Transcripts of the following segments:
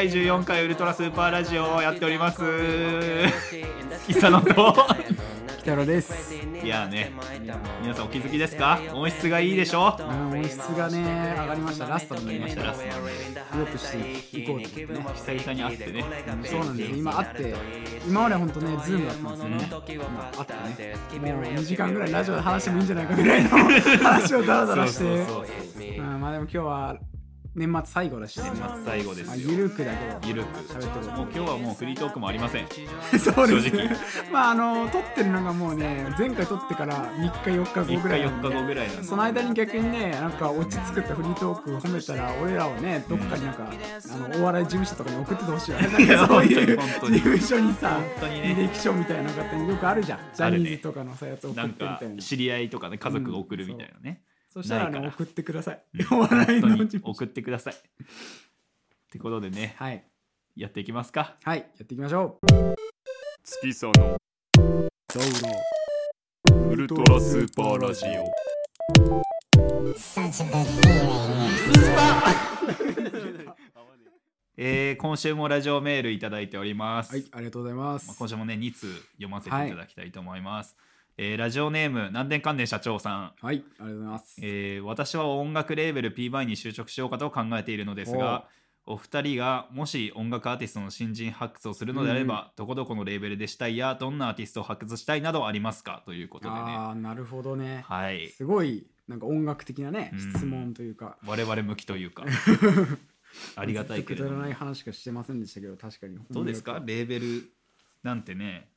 第14回ウルトラスーパーラジオをやっております久野と北野です。いやね皆さんお気づきですか？音質がいいでしょ？うん音質がね上がりました。ラストになりました。ラストなんで良くしていこうと思ってね。久々に会ってねそうなんですよ。今会って今まで本当ねズームだったんですよね。今会ってね。もう2時間ぐらいラジオで話してもいいんじゃないかぐらいの話をダラダラして。まあでも今日は年末最後だし、年末最後ですゆるくだけど。ゆるく。喋ってるもう今日はもうフリートークもありません。そうです正。まああの撮ってるのがもうね前回撮ってから3日4日3日後ぐらいなん4で日後ぐらいその間に逆にねなんか落ち着くったフリートークを褒めたら俺らをねどっかになんか、あのお笑い事務所とかに送っててほしいよね。なんかそういう事務所にさ本当にね。履歴書みたいな方によくあるじゃん。ジャニーズとかのさやつ送なんかってみたいな。知り合いとかね家族が送るみたいなね、そしたら。ないからね送ってください。うん。お笑いの送ってください。ってことでね。はい。やっていきますか。はい。やっていきましょう。月さの。どうもウルトラスーパーラジオ。えー今週もラジオメールいただいております、はいありがとうございままあす今週もね2通読ませていただきたいと思います、えーラジオネーム南電関連社長さん、はいありがとうございます。えー私は音楽レーベル p バイに就職しようかと考えているのですがお二人がもし音楽アーティストの新人発掘をするのであれば、どこどこのレーベルでしたいやどんなアーティストを発掘したいなどありますか？ということでね。ああなるほどね。はい。すごいなんか音楽的なねうん。質問というか。我々向きというか。ありがたいけれどもくだらない話しかしてませんでしたけど確かに。どうですか？レーベルなんてね。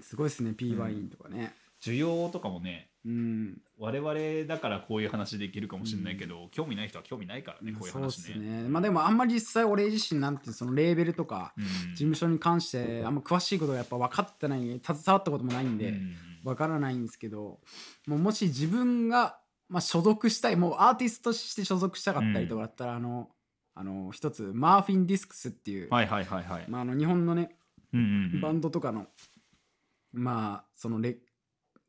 すごいですね P ワインとかね需要とかもねうん、我々だからこういう話できるかもしれないけど、興味ない人は興味ないからねこういうそうです話ね。ねまあでもあんまり実際俺自身なんてそのレーベルとかうん。事務所に関してあんま詳しいことがやっぱ分かってない携わったこともないんでうん。分からないんですけどもうもし自分がまあ所属したいもうアーティストとして所属したかったりとかだったら、あのあの一つマーフィンディスクスっていう、はいはいはいはい。まあ、あの日本のねうんうんうん。バンドとかのまあそのレ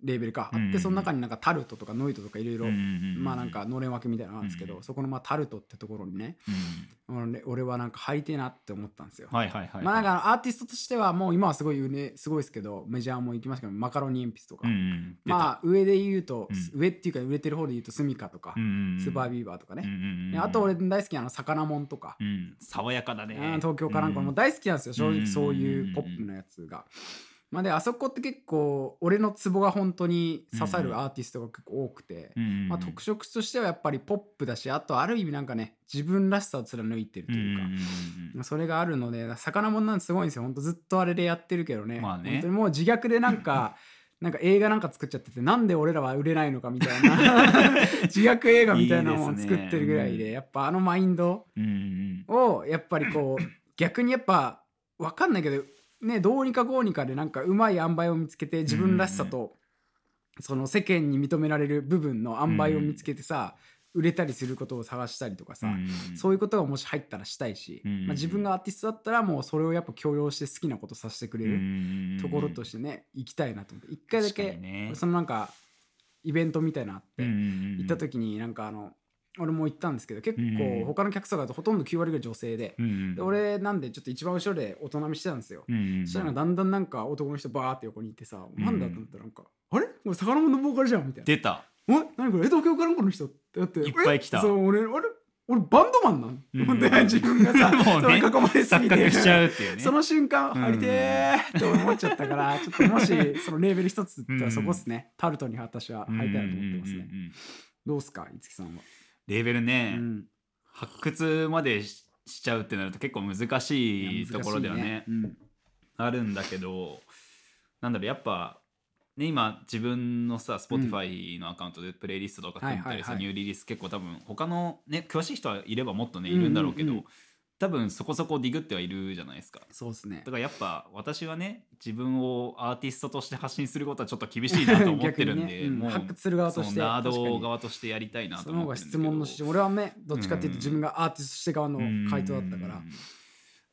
レーベルか。あってその中になんかタルトとかノイトとかいろいろまあなんかのれん分けみたいなのがあるんですけど、うんそこのまあタルトってところにねうん俺俺はなんか入りてえなって思ったんですよ。まあなんかアーティストとしてはもう今はすごい、ね、すごいですけどメジャーも行きましたけどマカロニ鉛筆とか、まあ上で言うと、うん。上っていうか売れてる方で言うとスミカとか、スーパービーバーとかね、あと俺大好きなあの魚もんとか、うん、爽やかだね。東京かなんかもうん大好きなんですよ正うん直そういうポップなやつが。まあであそこって結構俺のツボが本当に刺さるアーティストが結構多くて、まあ、特色としてはやっぱりポップだしあとある意味なんかね自分らしさを貫いてるというか、まあそれがあるので魚もんなんてすごいんですよ。本当ずっとあれでやってるけどね,、まあね。本当にもう自虐でなんかなんか映画なんか作っちゃっててなんで俺らは売れないのかみたいな。自虐映画みたいなものを作ってるぐらいでね。やっぱあのマインドをやっぱりこう逆にやっぱ分かんないけどねどうにかこうにかでなんかうまい塩梅を見つけて自分らしさとその世間に認められる部分の塩梅を見つけてさ売れたりすることを探したりとかさ、うんそういうことがもし入ったらしたいし、うんまあ、自分がアーティストだったらもうそれをやっぱ強要して好きなことさせてくれるるところとしてね行きたいなと思って一回だけそのなんかイベントみたいなのあって行行った時になんかあの俺も行ったんですけど結うん。構他の客層がほとんど9割ぐらい女性でで俺なんでちょっと一番後ろでおとなみしてたんですよ。そしたらだんだんなんか男の人バーって横にいてさ、なんだと思ったらなんか、あれ？これ魚物のボーカルじゃんみたいな。出た。お？何これ？え東京からこの人ってだって？いっぱい来た。えそう俺あれ？俺バンドマンなん、うんで自分がさ もうね囲まれすぎて。しちゃうっていうね。その瞬間うん入りてーって思っちゃったからちょっともしそのレーベル一つってそこっすね、タルトに私は入りたいなと思ってますね、うんうんうんうん。どうっすか五木さんは、レーベルね、うん。発掘までししちゃうってなると結構難しいところではね。難しいうん。あるんだけどなんだろうやっぱね今自分のさ Spotify のアカウントでプレイリストとか組んだりさ、ニューリリース結構多分他のね詳しい人はいればもっとねいるんだろうけど、多分そこそこディグってはいるじゃないですか。そうっすね。だからやっぱ私はね自分をアーティストとして発信することはちょっと厳しいなと思ってるんで、逆にねうんもう発掘する側としてそのナー確かに。ド側としてやりたいなとその方が思ってるんだけど。質問のし俺はねどっちかっていうと自分がアーティストとして側の回答だったから。うん。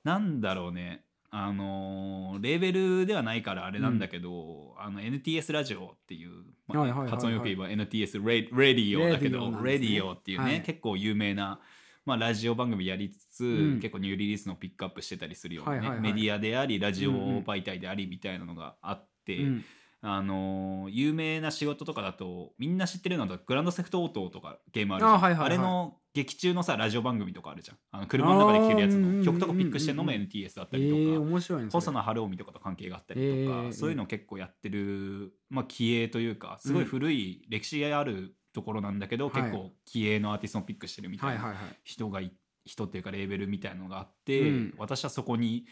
なんだろうね。あのーレーベルではないからあれなんだけど、あの NTS ラジオっていう、まあはいはいはいはい。発音よく言えば NTS レレディオだけどレディオなんレですね。ディオっていうね、はい。結構有名な、まあ、ラジオ番組やりつつ、ん。結構ニューリリースのピックアップしてたりするような、ねはいはいはい。メディアでありラジオうんうん媒体でありみたいなのがあって、うんあのー有名な仕事とかだとみんな知ってるのだとグランドセフトオートとかゲームあるじゃん。あはいはいはい。れの劇中のさラジオ番組とかあるじゃん。あの車の中で聴けるやつの曲とかピックしてるのも NTS だったえりとか、ー、面白い細野晴臣とかと関係があったりとか、えー。そういうの結構やってる、まあ、気鋭というかすごい古い歴史あるところなんだけど、はい。結構気鋭のアーティストをピックしてるみたいな人がい人っていうかレーベルみたいなのがあって、うん。私はそこに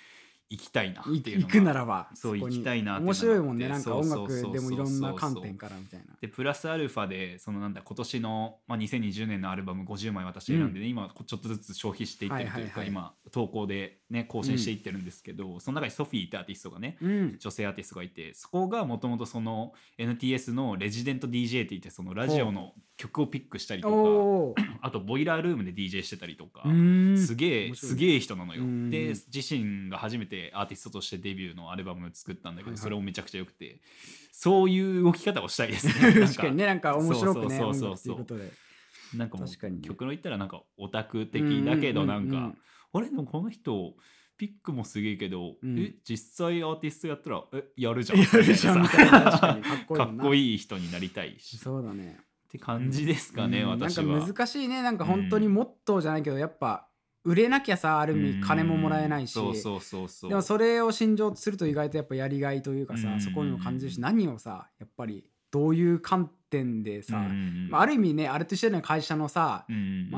行きたいなっいていう行くならばそう行きたいなって面が白いもんね。なんか音楽でもいろんな観点からみたいな。でプラスアルファでそのなんだ今年の、まあ、2020年のアルバム50枚私選んでね、今ちょっとずつ消費していってるというか、はいはいはい。今投稿でね更新していってるんですけど、その中にソフィーってアーティストがねうん。女性アーティストがいてそこがもともとその NTS のレジデント DJ って言ってそのラジオの曲をピックしたりとか あとボイラールームで DJ してたりとかすげえすげえ人なのよ。うん。で自身が初めてアーティストとしてデビューのアルバムを作ったんだけど、それもめちゃくちゃ良くてそういう動き方をしたいですね。確かにねなんか面白くねそう音そうそうそう。なんかも確かに。曲の言ったらなんかオタク的だけどなんか、うんうんうんあれ？でもこの人ピックもすげえけど、うん。え？実際アーティストやったらえ？やるじゃん。やるじゃん。みたいな確かっこいい人になりたいし。っそうだね。て感じですかね、うん。私は。なんか難しいね。なんか本当にモットーじゃないけどやっぱ売れなきゃさある意味金ももらえないし。そうそうそうそう。でもそれを心情とすると意外とやっぱやりがいというかうん。さそこにも感じるし何をさやっぱりどういう観点でさ、うんまあ、ある意味ねあれと一緒だよね会社のさ、ああ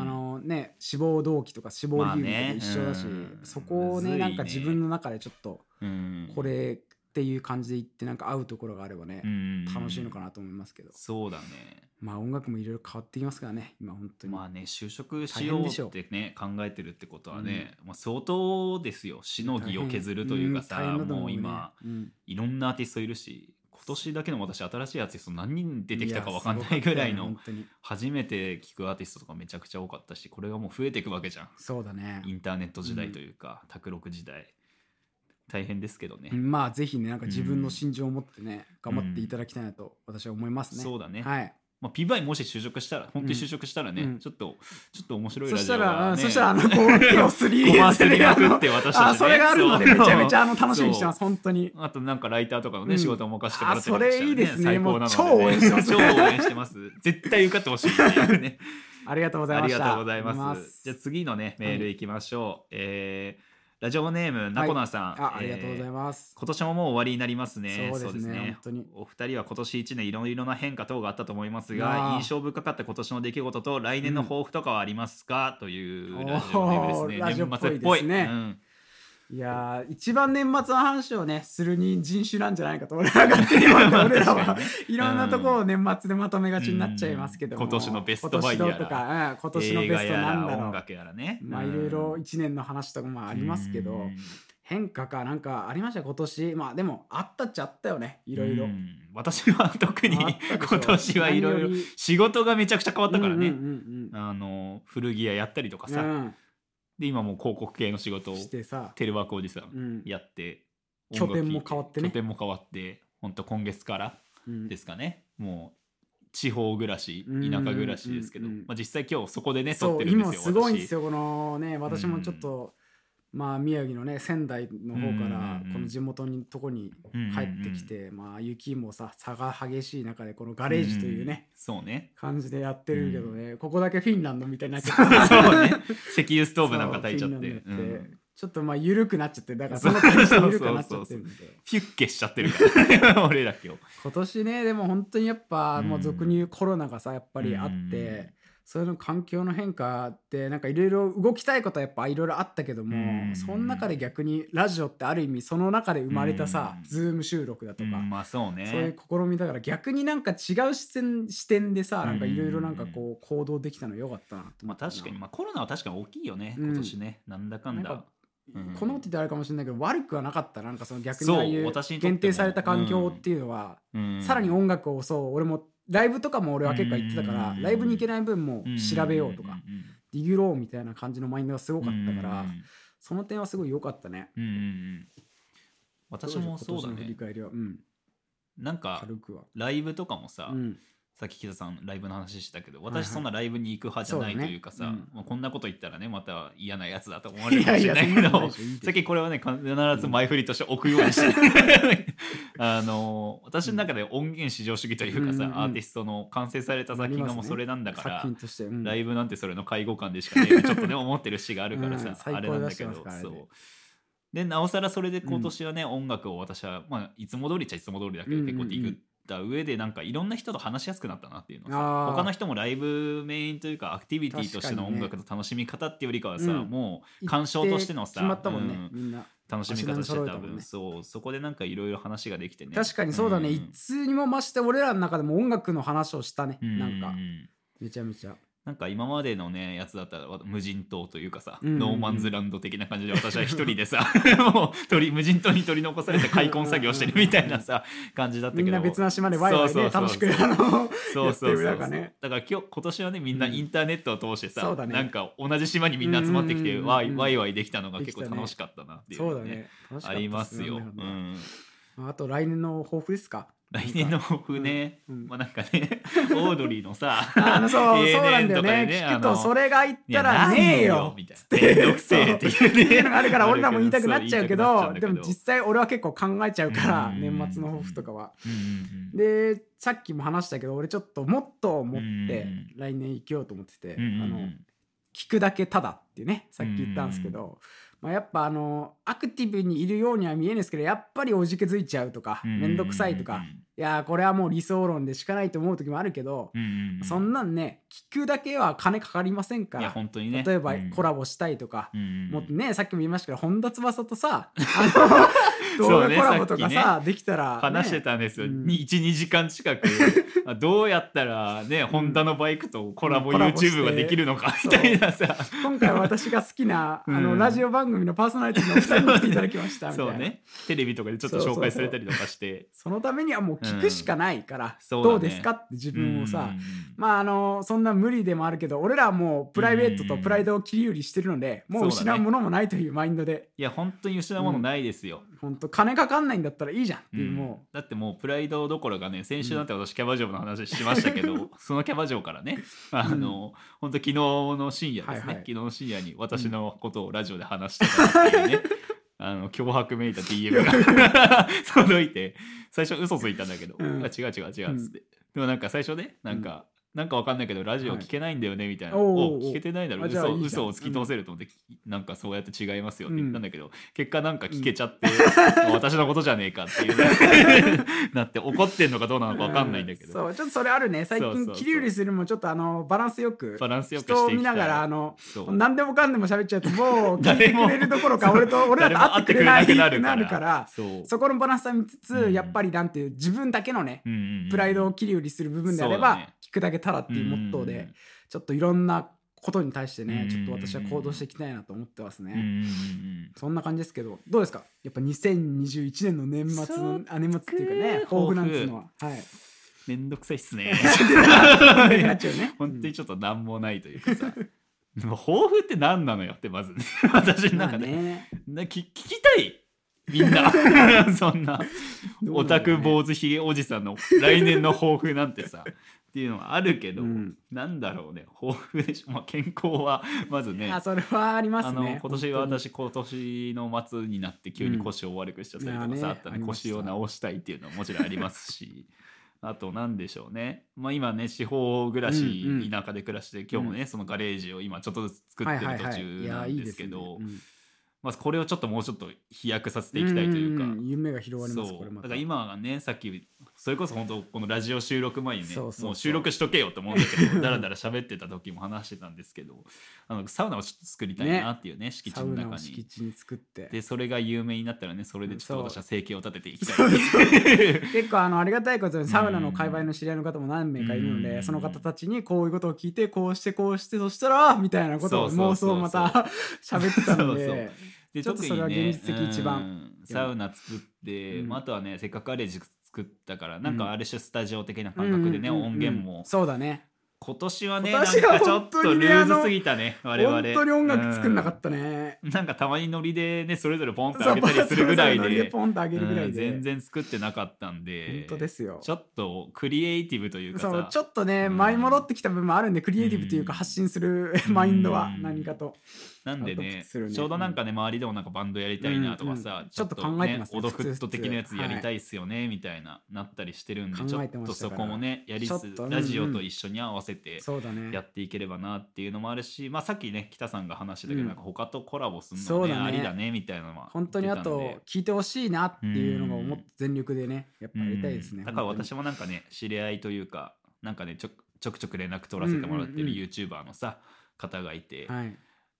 のね、志望動機とか志望理由とか一緒だし、そこをねね。なんか自分の中でちょっとうん。これっていう感じで言ってなんか合うところがあればね、うん楽しいのかなと思いますけど。そうだね。まあ音楽もいろいろ変わってきますからね今本当に、まあね就職しようってね考えてるってことはね、まあ、相当ですよ。しのぎを削るというかさ、もう今うん。いろんなアーティストいるし。今年だけの私新しいアーティスト何人出てきたか分かんないぐらいの初めて聞くアーティストとかめちゃくちゃ多かったしこれがもう増えていくわけじゃん。そうだね。インターネット時代というか卓録時代。大変ですけどね、まあぜひねなんか自分の心情を持ってね、頑張っていただきたいなと私は思いますね、そうだね。はいまあ、PY もし就職したら本当に就職したらね、うん。ちょっとちょっと面白いそラジオしたら、そしたらあのこう手をすりごますりまくって私たちね あそれがあるのでめそうちゃめちゃあの楽しみにしてます本当に。あとなんかライターとかのね、うん。仕事を任せてもらったりあそれいいですね。最高なので、もう超応援してます。超応援してます。絶対受かってほしいね。ありがとうございました。がとうございありがとうございます。じゃあ次のね、メールいきましょう。えーラジオネーム、なこなさん。あありがとうございす。ます、今年ももう終わりになりますね。そうですね本当にお二人は今年一年いろいろな変化等があったと思いますあが、ー印象深かった今年の出来事と来年の抱負とかはありますか、というラジオネームですね。ラジオっぽい年末っぽい。うんいやー一番年末の話をねするに人種なんじゃないかと俺らが勝手に思って俺らは。いろんなところを年末でまとめがちになっちゃいますけども、うん。今年のベストバイヤーとか、うん今年のベストなんだろうね。まあいろいろ1年の話とかもありますけど、うん。変化かなんかありました？今年。まあでもあったっちゃあったよね。いろいろ。うん。私は特に今年はいろいろ仕事がめちゃくちゃ変わったからね、うんうんあの古着屋やったりとかさ、で今もう広告系の仕事をしてさ、テレワークおじさうん。んやって、拠点も変わってね。拠点も変わって本当今月からうん。ですかね、もう地方暮らしうん田舎暮らしですけど、うんうんまあ、実際今日そこでね撮ってるんですよ今すごいん私ですよこのね私もちょっと、まあ宮城のね仙台の方からこの地元にとこに帰ってきて、まあ雪もさ差が激しい中でこのガレージというね、んそうね。感じでやってるけどね、ここだけフィンランドみたいになっちゃって。そうね。石油ストーブなんか焚いちゃって。ちょっとまあ緩くなっちゃってだからその感じで緩くなっちゃってるんでフィュッケしちゃってるから。俺ら今日。今年ねでも本当にやっぱ、うん。もう俗に言うコロナがさやっぱりあって、それの環境の変化ってなんかいろいろ動きたいことはやっぱいろいろあったけども、うん。その中で逆にラジオってある意味その中で生まれたさ、うん。ズーム収録だとか、うんまあそうね。そういう試みだから逆になんか違う視点視点でさなんかいろいろなんかこう行動できたのよかったなと思まあ確かに、まあ、コロナは確かに大きいよね、うん。今年ね。なんだかんだ。なんこのってあれかもしれないけど悪くはなかった。なんかその逆にああいう限定された環境っていうのは、うん。さらに音楽をそう俺もライブとかも俺は結構行ってたから、うん。ライブに行けない分も調べようとか、ん。ディグローみたいな感じのマインドがすごかったから、うん。その点はすごい良かったね。私もそうだ今年の振りね返りは、うん、なんか。ライブとかもさ、うん、さっき木田さんライブの話してたけど私そんなライブに行く派じゃないというかさ、うんまあ、こんなこと言ったらねまた嫌なやつだと思われるかもしれないけどさっきこれはね必ず前振りとして 置くようにして。あの私の中で音源至上主義というかさ、うん。うん。うん。アーティストの完成された作品がもうそれなんだから、ライブなんてそれの介護官でしかねちょっとね思ってる詩があるからさ、あれなんだけどそう。でなおさらそれで今年はね、音楽を私は、まあ、いつも通りっちゃいつも通りだけど、うんうんうん。結構ディグった上でなんかいろんな人と話しやすくなったなっていうのさ他の人もライブメインというかアクティビティとしての音楽の楽しみ方っていうよりかはさ、うん。もう鑑賞としてのさ決まったもんね、うん。みんな。楽しみ方してた分、ね。そうそこでなんかいろいろ話ができてね。確かにそうだね、ん。いつにも増して俺らの中でも音楽の話をしたね、うなんか。ううんめちゃめちゃなんか今までのねやつだったらわ無人島というかさ、うんうんうん。ノーマンズランド的な感じで私は一人でさ もう鳥無人島に取り残されて開墾作業してるみたいなさ感じだったけど。みんな別な島でワイワイそうねそうそう。楽しくあのそうそうそう。る中ね。だから今日今年はねみんなインターネットを通してさ、そうだね。なんか同じ島にみんな集まってきてワイワイワイできたのが結構楽しかったなっていうのがそうだね。ありますよ、ううん、なあと来年の抱負ですか来年の抱負ね、うんうん。まあなんかね オードリーのさあのそう、永そうなんだよね。で聞くとそれれが言ったらねえよ。みたいな。くせえって いうのがあるから俺らも言いたくなっちゃうけどでも実際俺は結構考えちゃうからうん年末の抱負とかは。でさっきも話したけど俺ちょっともっと思ってうん。来年生きようと思っててあの聞くだけただっていうねさっき言ったんですけど、まあ、やっぱあのアクティブにいるようには見えるんですけどやっぱりおじけづいちゃうとか面倒くさいとかいやーこれはもう理想論でしかないと思う時もあるけど、うんうんうん。そんなんね聞くだけは金かかりませんか。ら、本当にね。例えばうん。コラボしたいとか、うんうんうん。もっとねさっきも言いましたけど本田翼とさあの 動画コラボとかささできたら、ね、話してたんですよ、うん。12時間近く。あどうやったらねホンダのバイクとコラボ YouTube ができるのかみたいなさ。今回は私が好きな、うん。あのラジオ番組のパーソナリティのお二人に来ていただきましたみたいな。そうね。テレビとかでちょっと紹介されたりとかして。そのためにはもう聞くしかないから、そうだね。どうですかって自分をさ、うんうんうん。まああのそんな無理でもあるけど俺らはもうプライベートとプライドを切り売りしてるので、もう失うものもないというマインドで。いや本当に失うものないですよ、本当金かかんないんだったらいいじゃんっていう、うん。もだってもうプライドどころかね先週なんて私キャバ嬢の話しましたけど、そのキャバ嬢からねあの、本当昨日の深夜ですね、はいはい。昨日の深夜に私のことをラジオで話してたっていうね、あの脅迫めいた DM が 届いて最初嘘ついたんだけど、うん。あ違う違う違うっつって、でもなんか最初ねなんか、なんかわかんないけどラジオ聞けないんだよねみたいな、はいお聞けてないだろ。嘘嘘を突き通せると思って、なんかそうやって違いますよって言ったんだけど、結果なんか聞けちゃって、私のことじゃねえかっていう なって怒ってんのかどうなのかわかんないんだけど、そうちょっとそれあるね。最近切り売りするのもちょっとあのバランスよくバランスよく見ながらあの何でもかんでも喋っちゃうともう 聞いてくれるどころか俺と俺らと会ってくれないってなるから。そこのバランスは見つつ、うん。やっぱりなんていう自分だけのね、うんうんうんプライドを切り売りする部分であれば、聞くだけただっていうモットーで、うん。ちょっといろんなことに対してね、うん。ちょっと私は行動していきたいなと思ってますね。そんな感じですけどどうですか？やっぱ2021年の年末のあ年末っていうかね抱負なんていうのは。はい。めんどくさいっすね。ね。本当にちょっと何もないというかさ。抱負って何なのよってまずね。私のまあ中で、ね。な聞聞きたいみんな。そんな。オタク坊主ひげおじさんの来年の抱負なんてさっていうのはあるけど、うん。なんだろうね抱負でしょ、まあ、健康は まずねあそれはありますあねの今年は私今年の末になって急に腰を悪くしちゃったりとかうんあったんでありました。腰を治したいっていうのはもちろんありますし。あと何でしょうね、まあ、今ね地方暮らし、うんうん。田舎で暮らして今日もね、そのガレージを今ちょっとずつ作ってる途中なんですけどまあこれをちょっともうちょっと飛躍させていきたいというか。んんん。夢が広がりますそう。これだから今がねさっきそれこそ本当このラジオ収録前にねそうそうそう。もう収録しとけよと思うんだけどだらだら喋ってた時も話してたんですけどあのサウナをちょっと作りたいなっていうね敷地の中に。敷地に作って。でそれが有名になったらねそれでちょっとそう。私は生計を立てていきたい。そう 結構あのありがたいことにサウナの界隈の知り合いの方も何名かいるのうん。でその方たちにこういうことを聞いてこうしてこうしてそしたらみたいなことをそうそうそうそう。妄想をまた 喋ってたのそうそう。ででちょっとそれは現実的一番。うんサウナ作って、あ、あとはねせっかくアレージ作ったからなんかある種スタジオ的な感覚でね、音源も。そうだね。今年はねなんかちょっとルーズすぎたね我々。本当に音楽作んなかったね。うん。なんかたまにノリでねそれぞれポンってそう上げたり するぐらいで。でポンと上げるぐらうんいで。全然作ってなかったんで。本当ですよ。ちょっとクリエイティブというかさ。そうちょっとね、うん。舞い戻ってきた部分もあるんでクリエイティブというかうん発信する マインドはうん何かと、なんでねね。ちょうどなんかね周りでもなんかバンドやりたいなとかさ、うんうん。ちょっと考えてますねオドフット的なやつやりたいっすよね、みたいななったりしてるんでちょってとそこもねやりつつラジオと一緒に合わせてそうだね。やっていければなっていうのもあるし、まあ、さっきね北さんが話してたけど、うん。なんか他とコラボするのねそうだね。ありだねみたいなのは本当にあと聞いてほしいなっていうのがうんもっと全力でねやっぱやりたいですね、うん。だから私もなんかね知り合いというかなんかねちょちょくちょく連絡取らせてもらってる YouTuber のさ方がいて、はい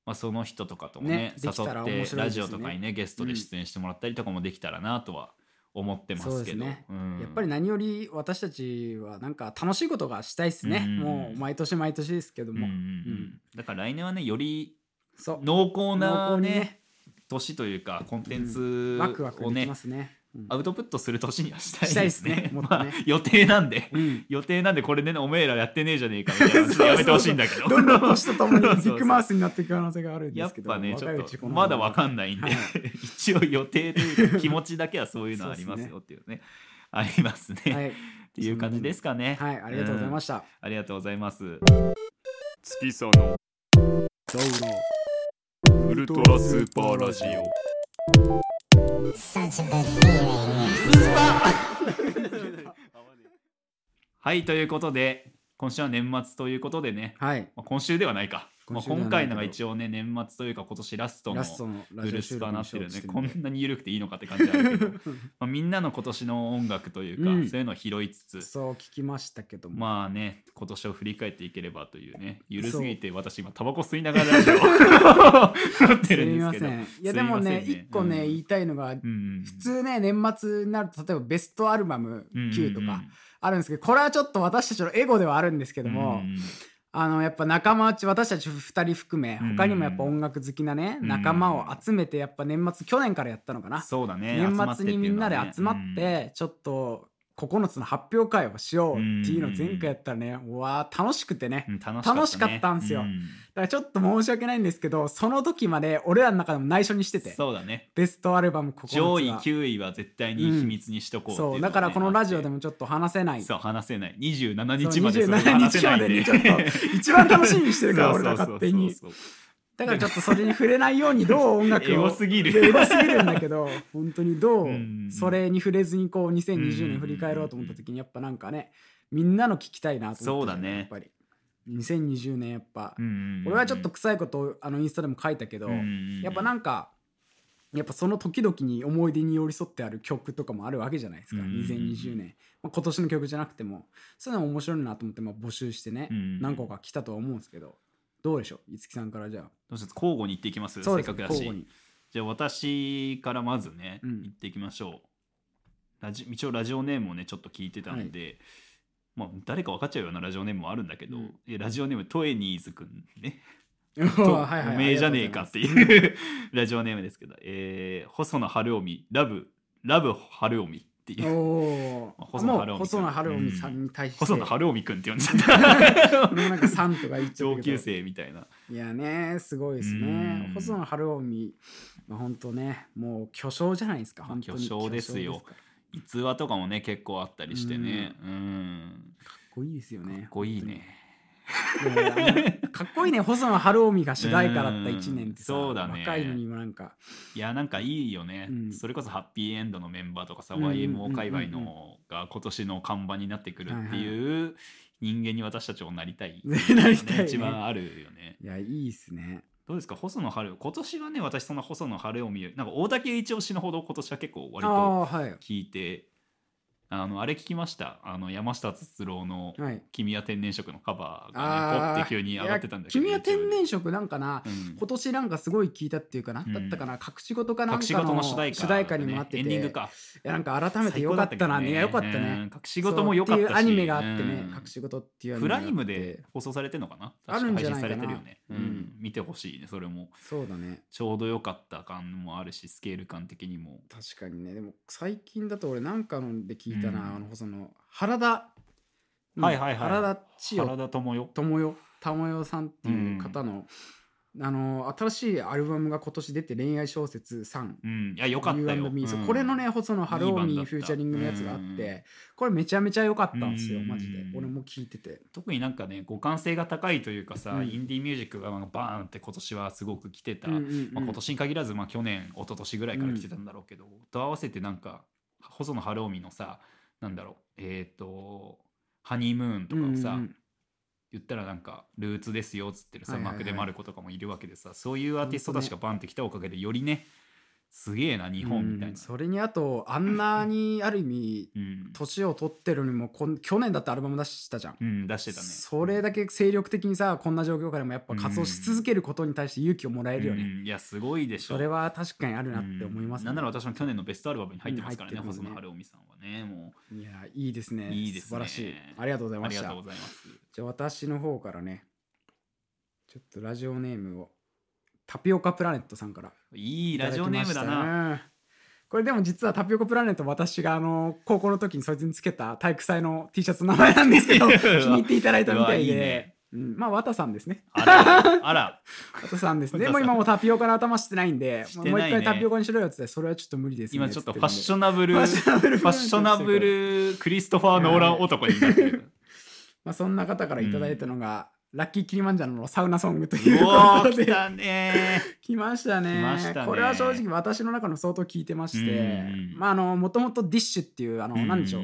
まあ、その人とかともねね誘ってラジオとかにねゲストで出演してもらったりとかもできたらなとは思ってますけど、ね、うん。やっぱり何より私たちはなんか楽しいことがしたいですね、うん。もう毎年毎年ですけども、うんだから来年はねより濃厚な濃厚にね。年というかコンテンツワクワクをねできますね、うん。アウトプットする年にはしたいしたいでですすね。ね。もっとね。まあ予定なんで、うん。予定なんでこれでねおめえらやってねえじゃねえかみたいな話でやめてほしいんだけど。どんどん年とともにビッグマウスになっていく可能性があるんでやっすけど。ぱねちょっ若いうちことのまだわかんないんで、はい。一応予定というか気持ちだけはそういうのありますよっていうね。ありますね、はい、っていう感じですかね。はい、ありがとうございましした。た。ありがとうございます。月さの。ウルトラスーパーラジオはいということで今週は年末ということでね、はい、まあ、今週ではないか。まあ、今回のが一応ね年末というか今年ラストのブルースパーなってるんでこんなに緩くていいのかって感じあるけど、まあ、みんなの今年の音楽というか、うん。そういうのを拾いつつそう聞きましたけども、まあね今年を振り返っていければというねゆるそうすぎて私今タバコ吸いながらラジオを 撮ってするんみませですけどん。いやでもね一個ね、うん。言いたいのが、うん普通ね年末になると例えばベストアルバム9とうんかあるんですけどこれはちょっと私たちのエゴではあるんですけども、うんあのやっぱ仲間内私たち2人含めうん。他にもやっぱ音楽好きなね、うん。仲間を集めてやっぱ年末去年からやったのかな、そうだね。年末にみんなで集まっうん。てちょっと9つの発表会をしようっていうのを前回やったらねうわー楽しくてねうん楽楽しかったんすよ。うん。だからちょっと申し訳ないんですけどその時まで俺らの中でも内緒にしててそうだね。ベストアルバム9つが。上位9位は絶対に秘密にしとこうっていうのがねそうだからこのラジオでももちょっと話せない。そう話せない。27そう日までそれ27話せないんで。日までにちょっと一番楽しみにしてるから俺ら そうそうそう勝手にそうそうだからちょっとそれに触れないようにどう音楽を エゴすぎる。エゴすぎるんだけど本当にどううん。それに触れずにこう2020年振り返ろうと思った時にやっぱなんかねみんなの聞きたいなと思ってそうだね。やっぱり。2020年やっぱ。俺はちょっと臭いことをあのインスタでも書いたけどやっぱなんかやっぱその時々に思い出に寄り添ってある曲とかもあるわけじゃないですか。うんうんうん2020年。まあ今年の曲じゃなくても。そういうのも面白いなと思ってまあ募集してねうんうん。何個か来たとは思うんですけどどうでしょう？五木さんからじゃあ。どうします交互に言っていきます？そうですせっかくだし。交互に。じゃあ私からまずね、うん。言っていきましょう。ラジ一応ラジオネームをねちょっと聞いてたんで、まあ誰か分かっちゃうようなラジオネームもあるんだけど、うん。えラジオネームトエニーズくんね。お はいはいおめえじゃねえかってういう ラジオネームですけど、えー、細野晴臣ラブラブ晴臣っていう。おお細野晴臣さんに対して、細野晴臣くんって呼んじゃった。俺 もなんかさんとか言っちゃった。けど上級生みたいな。いやねすごいですうん。ね細野晴臣まあ本当ねもう巨匠じゃないですかまあ本当に。巨匠ですよ。逸話とかもね結構あったりしてね。うん。かっこいいですよねかっこいいね かっこいいね。細野晴臣が主題歌だった1年ってさうんそうだね。若いのにもなんか。いやなんかいいよね、うん。それこそハッピーエンドのメンバーとかさ、うん YMO 界隈のが今年の看板になってくるっていう人間に私たちもなりたい、なりたいね。一番あるよね。いやいいっすね。どうですか？細野晴臣今年はね私その細野晴臣なんか大竹一押しのほど今年は結構割あと聞いてあのあれ聞きました？あの山下達郎のはい「君は天然色」のカバーがポッて急に上がってたんだけど君は天然色なんかな、うん。今年なんかすごい聞いたっていうかな、うん。だったかな隠し事かなん隠しかの事の主題歌,、にもなってて。エンディングか。いやなんか改めてよかったな。ねよかったね。うん隠し事もよかったし。っていうアニメがあってね、うん。隠し事っていうアニプメがあって。ライムで放送されてるのかな？あるんじゃないかな。確か配信されてるよね、うん。うん。見てほしいねそれも。そうだね。ちょうど良かった感もあるしスケール感的にも。確かにね。でも最近だと俺なんかので聞いたな、うん。あのその原田。うん。はいはいはい。原田千代。原田智代智代。智代さんっていう方の、あの新しいアルバムが今年出て恋愛小説3うん。いやよかったよ、ううん。これのね細野晴臣いいバンドだったフューチャリングのやつがあっうんてこれめちゃめちゃ良かったんですようん。マジで。俺も聞いてて。特になんかね互換性が高いというかさ、うん。インディーミュージックがバーンって今年はすごく来てた、うんうんうん。まあ、今年に限らず、まあ、去年一昨年ぐらいから来てたんだろうけど、と合わせてなんか細野晴臣のさなんだろうえっ、と「ハニームーン」とかをさ、うんうん言ったらなんかルーツですよっつってるさ、はいはいはい。マクデマルコとかもいるわけでさそういうアーティストたちがバンってきたおかげでよりねすげえな日本みたいな、うんそれにあとあんなにある意味 うん。年を取ってるのにもこん去年だってアルバム出したじゃん。うん出してたね。それだけ精力的にさこんな状況下でもやっぱ活動し続けることに対して勇気をもらえるよね、うんいやすごいでしょ。それは確かにあるなって思います、うん。なんなら私も去年のベストアルバムに入ってますからね、細野晴臣さんはねもいやいいですね。いいですね。素晴らしい。ありがとうございうましたありがとうございます。じゃあ私の方からねちょっとラジオネームをタピオカプラネットさんからいいラジオネームだな。これでも実はタピオカプラネット私があの高校の時にそいつにつけた体育祭の T シャツの名前なんですけど 気に入っていただいたみたいで。うわいいね。うん、まあ綿さんですね。あらあら。綿さんですね。でも今もうタピオカの頭してないんでね。もう一回タピオカにしろよって言ってそれはちょっと無理ですね。今ちょっとファッショョナブルファッショナブル。ファッショナブルクリストファー・ノーラン男になってる。まあ、そんな方からいただいたのが、ラッキーキリマンジャロのサウナソングというおことで。ー来たね。来ましたね。来ましたね。これは正直私の中の相当聞いてまして。うん。まああのもともとディッシュっていうあの何でしょう。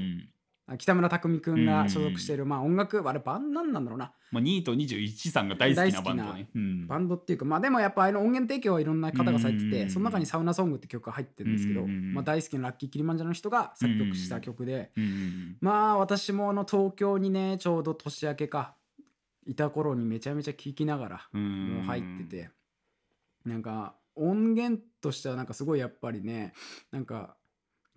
北村匠海くんが所属しているまあ音楽あれバンなんなんだろうな。まあ、ニート21さんが大好きなバンドね。うん。バンドっていうかまあでもやっぱあの音源提供はいろんな方がされてうん。てその中にサウナソングって曲が入ってるんですけどうん。まあ大好きなラッキーキリマンジャロの人が作曲した曲で。うん。まあ私もあの東京にねちょうど年明けかいた頃にめちゃめちゃ聴きながらうん。もう入ってて。なんか音源としてはなんかすごいやっぱりねなんか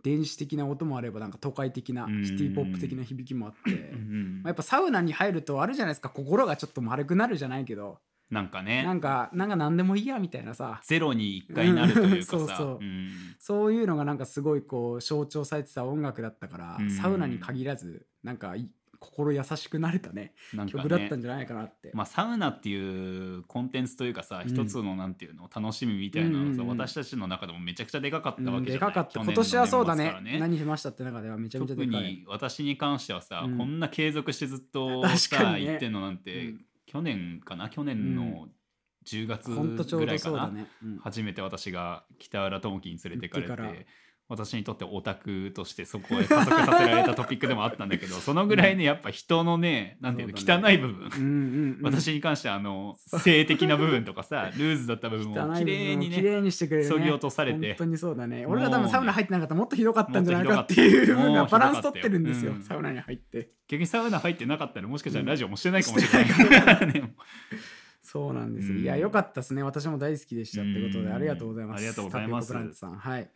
電子的な音もあればなんか都会的なうん。シティポップ的な響きもあって、うんまあやっぱサウナに入るとあるじゃないですか心がちょっと丸くなるじゃないけど。なんかなねんかなんか何でもいいやみたいなさ。ゼロに一回なるというかさ。そうそう。うん。そういうのがなんかすごいこう象徴されてた音楽だったから、うん。サウナに限らずなんかい心優しくなれたねなんか曲だったんねじゃないかなって、まあ、サウナっていうコンテンツというかさ、うん。一つのなんていうの楽しみみたいなのがさ、うん。うんうん私たちの中でもめちゃくちゃでかかったうんわけじゃない、でかかった。去今年はそうだね年の年末から何しましたって中ではめちゃめちゃでかい。特に私に関してはさ、うん。こんな継続してずっと確さ、かにね。言ってんのなんて、うん。去年かな？去年の10月ほんとちょうどぐらいかうだね、うん。初めて私が北浦智樹に連れてかれ行ってから。て私にとってオタクとしてそこへ加速させられたトピックでもあったんだけど そのぐらいねやっぱ人のねなんていうの、汚い部分、うんうんうん、私に関してはあの性的な部分とかさルーズだった部分を 綺麗にね綺麗にしてくれる、ね、削ぎ落とされて。本当にそうだね。俺が多分サウナ入ってなかったらもっとひどかったんじゃないかっていう部分がバランス取ってるんですよ、もうん。サウナに入って。逆にサウナ入ってなかったらもしかしたらラジオもしてないかもしれないからね、そうなんです、うん。いやよかったですね。私も大好きでしたってことうん。でありがとうございます。ありがとうございます。はい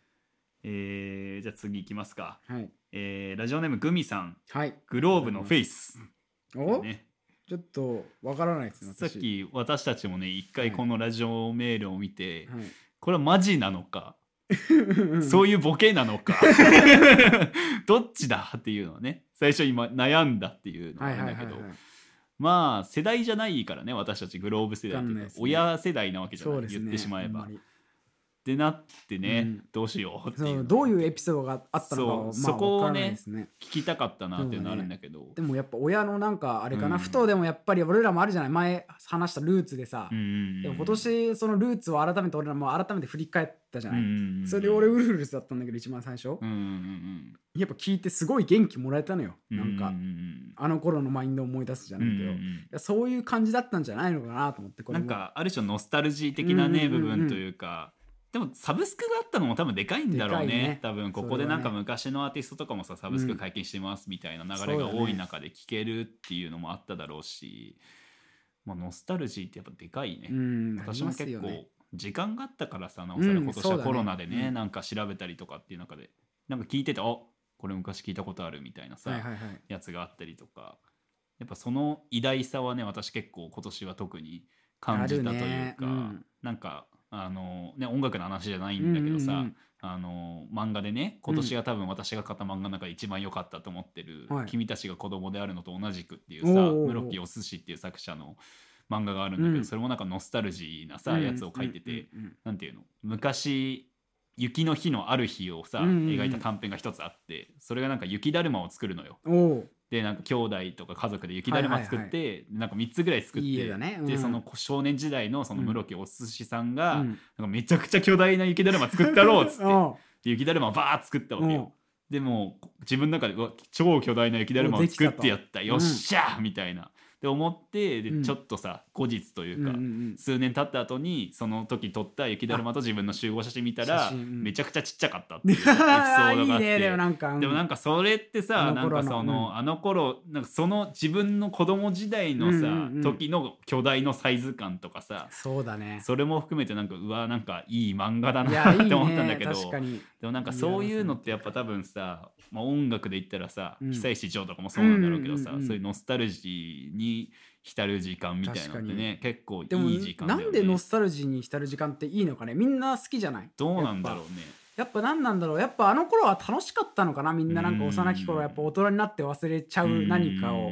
えーじゃあ次いきますか、はい。えーラジオネームグミさん。はい。グローブのフェイス、お、ね、ちょっわからないですねさっ私き私たちもね一回このラジオメールを見て、はい。これはマジなのか、う んそういうボケなのか？どっちだっていうのはね最初今悩んだっていうのがあはいるんだけど、まあ世代じゃないからね私たちグローブ世代というか。親世代なわけじゃない、ね。言ってしまえば。ってなってね、うん。どうしようってそいううどういうエピソードがあったのかはまあそこをね聞きたかったなっていうのはあるんだけど。でもやっぱ親のなんかあれかな、うん。ふとでもやっぱり俺らもあるじゃない。前話したルーツでさ、うんでも今年そのルーツを改めて俺らも改めて振り返ったじゃない、それで俺ウルフルズだったんだけど一番最初、やっぱ聞いてすごい元気もらえたのよ、うんなんか、あの頃のマインドを思い出すじゃうんないけど、そういう感じだったんじゃないのかなと思ってこれも。なんかある種ノスタルジー的なね、部分というかでもサブスクがあったのも多分でかいんだろうねね。多分。ここでなんか昔のアーティストとかもさサブスク解禁してますみたいな流れが多い中で聴けるっていうのもあっただろうし、まあ、ノスタルジーってやっぱでかいね、うん私も結構時間があったからさなおさらうん今年はコロナでね,、うん。なんか調べたりとかっていう中でなんか聞いててあこれ昔聞いたことあるみたいなさ、はいはいはい。やつがあったりとかやっぱその偉大さはね私結構今年は特に感じたというか、ね。うん。なんかあの、ね、音楽の話じゃないんだけどさ、うんうんうん。あの漫画でね今年が多分私が買った漫画の中で一番良かったと思ってる「はい。君たちが子供であるのと同じく」っていうさ室木お寿司っていう作者の漫画があるんだけど、うん。それもなんかノスタルジーなさ、うんやつを書いてて、うんうんなんていうの昔雪の日のある日をさ、うんうんうん。描いた短編が一つあってそれがなんか雪だるまを作るのよ。でなんか兄弟とか家族で雪だるま作って、はいなんか3つぐらい作っていいねうん。でその少年時代のその室木お寿司さんが、うん。なんかめちゃくちゃ巨大な雪だるま作ったろうっつっておで 雪だるまをバーッ作ったわけうよ。でも自分の中で超巨大な雪だるまを作ってやった。とよっしゃーみたいな。で思ってで、うん。ちょっとさ後日というか、数年経った後にその時撮った雪だるまと自分の集合写真見たらめちゃくちゃちっちゃかったっていうエピソードがあって。いいねでもなんか、でもなんかそれってさあなんかその、うん。あの頃なんかその自分の子供時代のさ、時の巨大のサイズ感とかさそうだね。それも含めてなんかうわなんかいい漫画だないってい思ったんだけど。でもなんかそういうのってやっぱ多分さ、まあ、音楽で言ったらさ、うん。久石譲とかもそうなんだろうけどさ、そういうノスタルジーに浸る時間みたいなのってね結構いでもい時間だよね。なんでノスタルジーに浸る時間っていいのかね？みんな好きじゃない。どうなんだろうね。やっぱ何なんだろう？やっぱあの頃は楽しかったのかな？みんななんか幼き頃やっぱ大人になって忘れちゃう何かを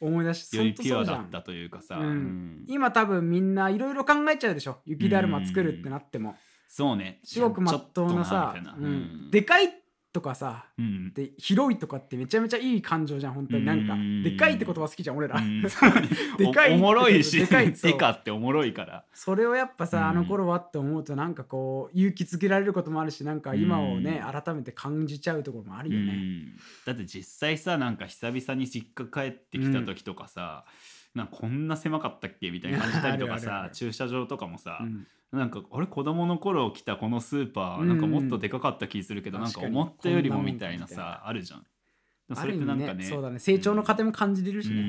思い出しよりほん。とピュアだったというかさ、うん。うん。今多分みんないろいろ考えちゃうでしょ？雪だるま作るってなっても。そうね。すごくまっとうなさうん。でかいとかさうん。で広いとかってめちゃめちゃいい感情じゃん本当に。なんかうんでかいって言葉好きじゃん俺ら。でかい。おおもろいしでかいでかっておもろいから。それをやっぱうん。さあの頃はって思うとなんかこう勇気づけられることもあるしなんか今をねうん改めて感じちゃうところもあるうよね。ん。だって実際さなんか久々に実家帰ってきた時とかさ、なんかこんな狭かったっけ？みたいな感じたりとかさ 駐車場とかもさ、うん。なんかあれ子供の頃来たこのスーパーうん。なんかもっとでかかった気するけど、なんか確かに思ったよりもみたいなさあるじゃん。それってなんかねねそうだね。成長の過程も感じれるしうね。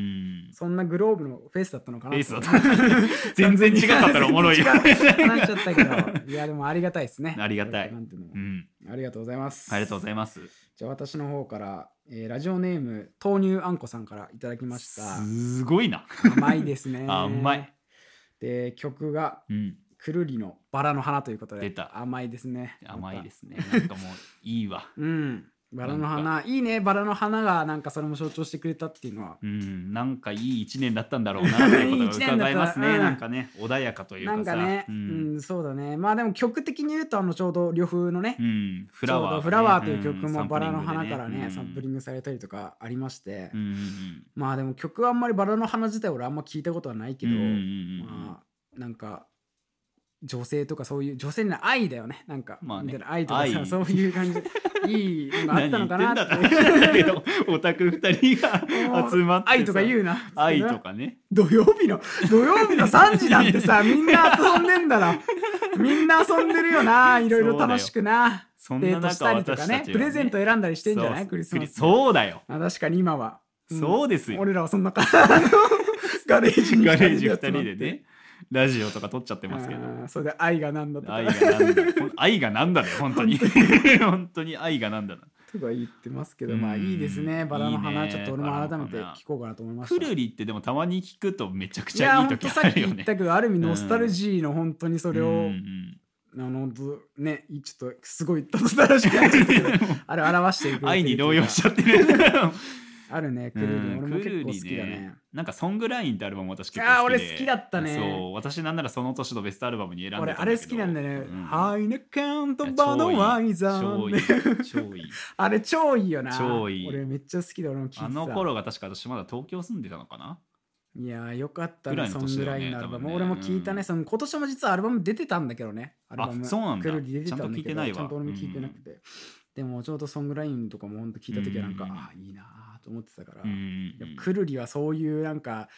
ん。そんなグローブのフェイスだったのかな？フェイスだった 全然違かったらおもろいよ話しちゃったけどいやでもありがたいですね。ありがたい。なんていうのうん。ありがとうございます。ありがとうございます。じゃあ私の方から、えーラジオネーム豆乳あんこさんからいただきました。すごいな。甘いですね。甘い。で曲がうん、くるりのバラの花ということで出た甘いですね。甘いですね。なんかもういいわ。うん。バラの花。いいね。バラの花がなんかそれも象徴してくれたっていうのは。うん、なんかいい一年だったんだろうな っていうことが伺えますね。いい一年だった。うん。なんかね、穏やかというかさ。なんかね、ううんんそうだね。まあでも曲的に言うとあのちょうど呂布のね、うん、フラワー、ちょうどフラワーという曲ん。もバラの花からね,、ササンプリングされたりとかありまして、まあでも曲はあんまりバラの花自体俺あんま聞いたことはないけど、まあなんか女性とかそういう女性には愛だよね。なんか、まあね。みたいな愛とかさ愛。そういう感じ。いいのがあったのかなって。オタク二人が集まってさ。愛とか言うな愛とかね。土曜日の土曜日の3時なんてさ みんな遊んでんだろ。みんな遊んでるよな。いろいろ楽しくな。そんな中デートしたりとかね。ね。プレゼント選んだりしてんじゃない？クリスマス。そうだよ、あ確かに今は、ん。そうですよ。俺らはそんなガレージにガレージ二集まって人でねラジオとか撮っちゃってますけど。それで愛がなんだとか。愛がなんだ。愛がなんだね本当に。本当に。愛がなんだなとか言ってますけどうん。まあいいですね。バラの花ちょっと俺も改めて聞こうかなと思いました。くるりってでもたまに聞くとめちゃくちゃいい時あるよね。言ったけどある意味ノスタルジーの本当にそれを、あのどねちょっとすごいたどたらしくなっちゃったけど あれ表していく愛に動揺しちゃってるあるねくるり、うん俺も結構くるり好きだね。なんか「ソングライン」ってアルバム私結構好きで。あー俺好きだったね。そう私なんならその年のベストアルバムに選んで俺あれ好きなんだよね。うん「ハイネカントバノワイザー。超いい。ン」超いい。あれ超いいよな。超いい。俺めっちゃ好きで俺も聞いてた。あの頃が確か私まだ東京住んでたのかな？いやーよかったねそんいの年だよねぐらいのアルバム、ね俺も聞いたね、その今年も実はアルバム出てたんだけどねアルバム。あそうなんだ。くるり出てたんだけどちゃんと聞いてないわ。ちゃんと俺も聞いてなくて、でもちょうどソングラインとかも本当聞いた時はなんか、うん。ああいいなーと思ってたから、くるりはそういうなんか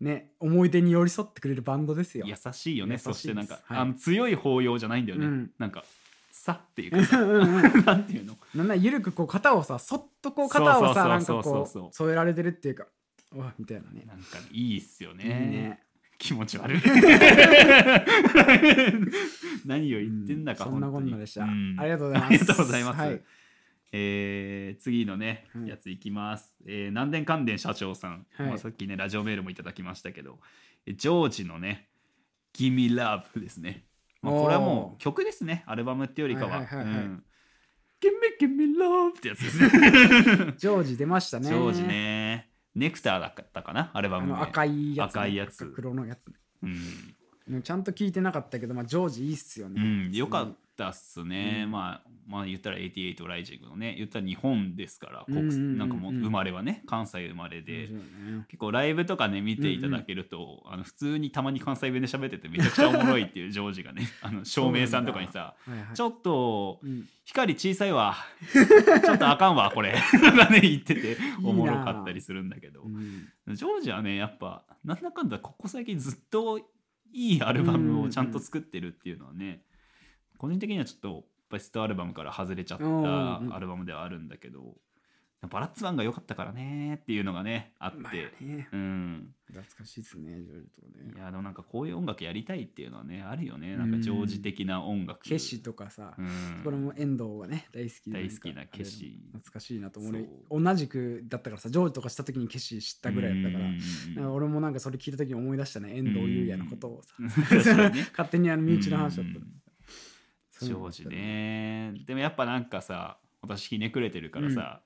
ね思い出に寄り添ってくれるバンドですよ。優しいよねそしてなんか、はい。あの強い抱擁じゃないんだよね、うん。なんかさっていうか なんていうの？なんならゆるくこう肩をさそっとこう肩をさなんかこう添えられてるっていうかうわみたいなね。なんかいいっすよね。いいね。気持ち悪い。何を言ってんだか、そんなこんなでした、うん。ありがとうございます。ありがとうございます。はい、えー次のね、はいやついきます、えー南電関電社長さん、はい。まあ、さっきねラジオメールもいただきましたけど。えジョージのね「Gimme Love」ですね。まあ、これはもう曲ですね。アルバムっていうよりかは。はいはいはいはい。うん。Give me, give me love ってやつですね。ジョージ出ましたね。ジョージね。ネクターだったかな？アルバム赤いやつね、赤いやつ。黒のやつね。うん。うんちゃんと聞いてなかったけど、まあ、ジョージいいっすよね。うん、よかったっすね、うん。まあまあ言ったら88ライジングのね言ったら日本ですから、国うんうんうんうん。なんかもう生まれはね関西生まれで、ね。結構ライブとかね見ていただけると、あの普通にたまに関西弁で喋っててめちゃくちゃおもろいっていうジョージがね あの照明さんとかにさはいはい。ちょっとうん。光小さいわ。ちょっとあかんわこれ。とかね言ってておもろかったりするんだけど。うん。ジョージはねやっぱなんだかんだここ最近ずっといいアルバムをちゃんと作ってるっていうのはね、個人的にはちょっとベストアルバムから外れちゃったうんうんうん。アルバムではあるんだけど、バラッツワンが良かったからねっていうのがねあって、まあね、うん。懐かしいですね、ジョージとかね。い。やでもなんかこういう音楽やりたいっていうのはねあるよね。なんかジョージ的な音楽、ケシとかさ、うん。これも遠藤がね、大好きで大好きなケシ。懐かしいなと思う同じくだったからさ、ジョージとかした時にケシ知ったぐらいだったから。俺もなんかそれ聞いた時に思い出したね遠藤優也のことをさ、勝手にあの身内の話だったねうんそういうのジョージね。でもやっぱなんかさ私ひねくれてるからさ、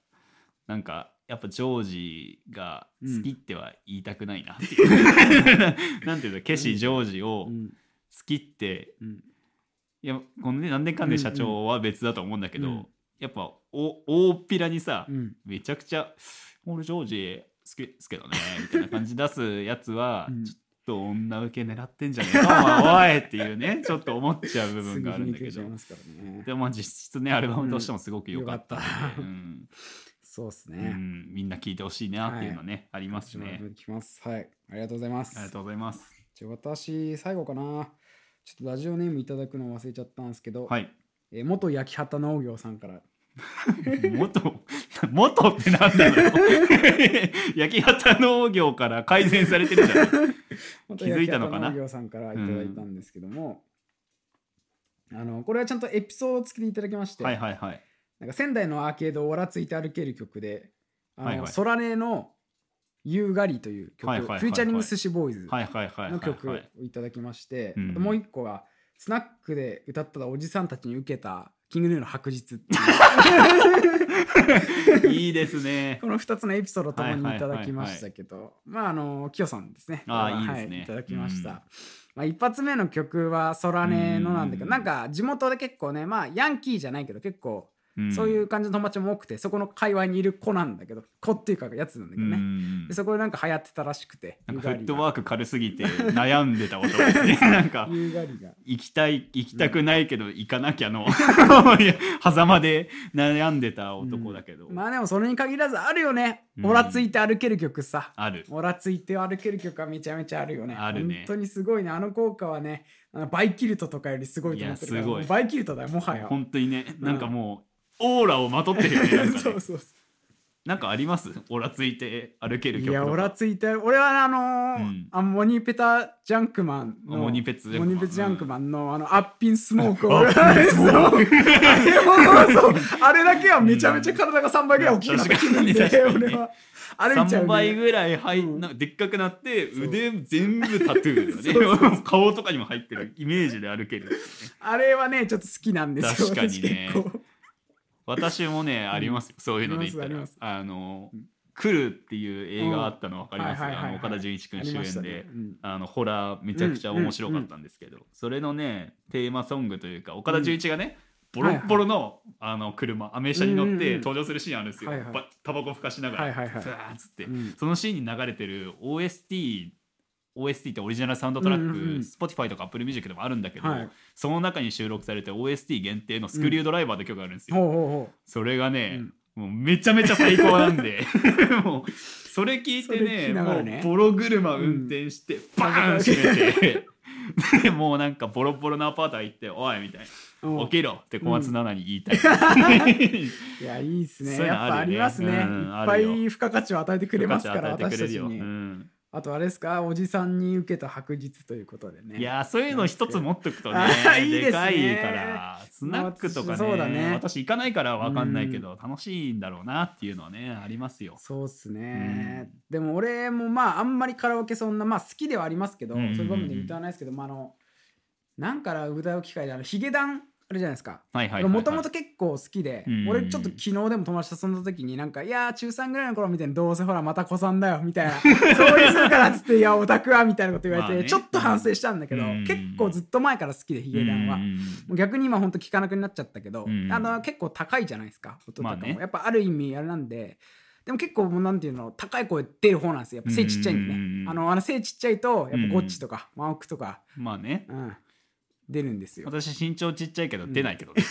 なんかやっぱジョージが好きっては言いたくないなっていう、なんていうのケシジョージを好うん。きってうん。いやこのね何年間で社長は別だと思うんだけど、うんやっぱお大っぴらにさ、うん。めちゃくちゃ「俺ジョージ好きですけどね」みたいな感じ出すやつは、うん。ちょっと女受け狙ってんじゃねえか。おいっていうねちょっと思っちゃう部分があるんだけど。ね。でもまあ実質ねアルバムとしてもすごく良かったうんよかった。うん。うそうですね、ん。みんな聴いてほしいなっていうのはね、ありますね。いきます。はい。ありがとうございます。ありがとうございます。じゃあ私最後かな。ちょっとラジオネームいただくの忘れちゃったんですけど、はい。えー元焼き畑農業さんから。元？元ってなんだよ。焼き畑農業から改善されてるじゃん。元気づいたのかな？農業さんからいただいたんですけども、あのこれはちゃんとエピソード付きでいただきまして、はいはいはい。なんか仙台のアーケードをおらついて歩ける曲で「あのはいはい空音の夕狩り」という曲、はいはいはいはいフューチャリング寿司ボーイズの曲をはい。いただきまして、もう一個がスナックで歌ったおじさんたちに受けたキングヌーの白日いう いいですね。この2つのエピソードともにいただきましたけど、まああのキヨさんですね。あーこれはいいですねいただきました。うんまあ一発目の曲は空音のなんだけど、うんなんか地元で結構ね、まあヤンキーじゃないけど結構んそういう感じの友達も多くて、そこの界隈にいる子なんだけど、子っていうかやつなんだけどね。うんでそこでなんか流行ってたらしくて、フットワーク軽すぎて悩んでた男ですね。なんか。行きたい行きたくないけど行かなきゃの 狭間で悩んでた男だけど、まあでもそれに限らずあるよね。うんオラついて歩ける曲さ。ある。オラついて歩ける曲はめちゃめちゃあるよね。あるね本当にすごいね。あの効果はね、バイキルトとかよりすごいと思ってるすごいバイキルトだよ、もはや。本当にねなんかもうオーラをまとってるよねなんかね。そうそうそなんかあります？オラついて歩けるう。い曲とか。や、オラついて、俺はあのーうん。あモニペタジャンクマンの、モニペツジャンクマン。モニペツジャンクマンの、あの、アッピンスモークを、あれもそうあれだけはめちゃめちゃ体が3倍ぐらい大きくなってくるんで、俺は。歩いちゃう、3倍ね。ぐらい入うん。なんかでっかくなってそう。腕全部タトゥーだよね。顔とかにも入ってるイメージで歩けるあれはね、ちょっと好きなんですよ。確かにね私もねありますよ。そういうので言ったら。あのうん「来る」っていう映画あったの分かります？あの岡田准一君主演で。うん。あのホラーめちゃくちゃ面白かったんですけど、それのねテーマソングというか岡田准一がね、ボロッボロの,、あの車アメ車に乗って登場するシーンあるんですよ、タバコふかしながら、ふわーっつって、うん。そのシーンに流れてる OST OST ってオリジナルサウンドトラック、うんうんうん。Spotify とか Apple Music でもあるんだけど、はい。その中に収録されて OST 限定のスクリュードライバーって曲があるんですよ、ほうほうほそれがね、もうめちゃめちゃ最高なんで もうそれ聞いてねね。もうボロ車運転して、バーン閉めて でもうなんかボロボロなアパート入って「おい」みたいな。ううん「起きろ」って小松菜奈に言いたい、いやいいっすね。そういうのやっぱありますね、うんいっぱい付加価値を与えてくれますから私たちに、うんあとあれですか？おじさんに受けた白日ということでね。いやーそういうの一つ持っとくとねあいいですね。かいからスナックとかねそうだね。私行かないから分かんないけど、楽しいんだろうなっていうのはねありますよ。そうっすね、でも俺もまああんまりカラオケそんなまあ好きではありますけど、うんうんうんそういう場面で歌わないですけど、まあ、あのなんから歌う機会であるヒゲダンあるじゃないですか。もともと結構好きで、うん。俺ちょっと昨日でも友達と遊んだ時になんか「いやー中3ぐらいの頃みたいなどうせほらまた子さんだよ」みたいな「そういうするから」っつって「いやオタクは」みたいなこと言われて、ちょっと反省したんだけど、うん。結構ずっと前から好きでヒゲダンは。逆に今ほんと聞かなくなっちゃったけど、うん。あの結構高いじゃないですか音とか。も、やっぱある意味あれなんででも結構もうなんていうの高い声出る方なんですよ。やっぱ背ちっちゃいんでね、うん。あのあの背ちっちゃいとやっぱゴッチとかマオクとか、まあね。うん、出るんですよ。私身長ちっちゃいけど出ないけどね、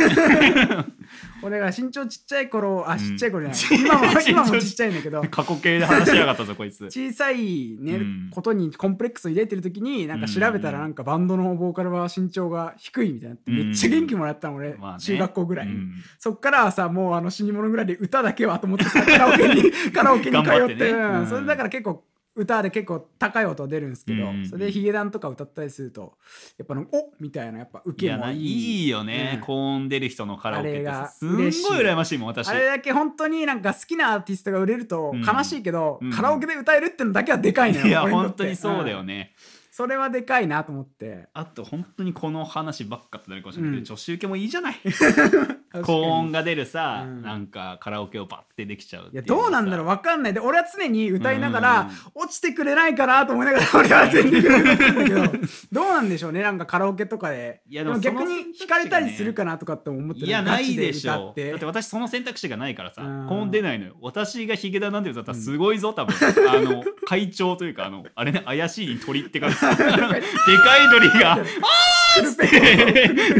俺が身長ちっちゃい頃あん。ちっちゃい頃じゃない、今も今もちっちゃいんだけど。過去形で話しやがったぞこいつ。小さい、ねうん。ことにコンプレックスを入れてる時になんか調べたらなんかバンドのボーカルは身長が低いみたいにな。ってめっちゃ元気もらったの俺、まあね。中学校ぐらい。に、うん。そっからはさもうあの死に物ぐらいで歌だけはと思ってさカラオケに カラオケに通って。ってね。うんうん。それだから結構歌で結構高い音出るんですけど、うんそれでヒゲダンとか歌ったりするとやっぱのおみたいなやっぱ受けもいい。いよね、うん。高音出る人のカラオケがさすんごい羨ましいもん私あれだけ本当になんか好きなアーティストが売れるとうん悲しい。けど、うんカラオケで歌えるってのだけはでかいのよいや本当にそうだよんね、それはでかいなと思って。あと本当にこの話ばっかってなるかもしれないけど、うん。女子受けもいいじゃない。高高音が出るさ、うん。なんかカラオケをバッてできちゃうっていやどうなんだろうわかんない。で俺は常に歌いながら、落ちてくれないかなと思いながら俺は全力で歌ってるんだけど。どうなんでしょうねなんかカラオケとかで。いやでも逆にその選択肢弾かれたりするかなとかって思ってるいやないでしょガチで歌って。だって私その選択肢がないからさうん。高音出ないのよ。私がヒゲダンなんて歌ったらすごいぞ多分、あの会長というかあのあれね怪しい鳥って感じでかい鳥が「あーっ!」っ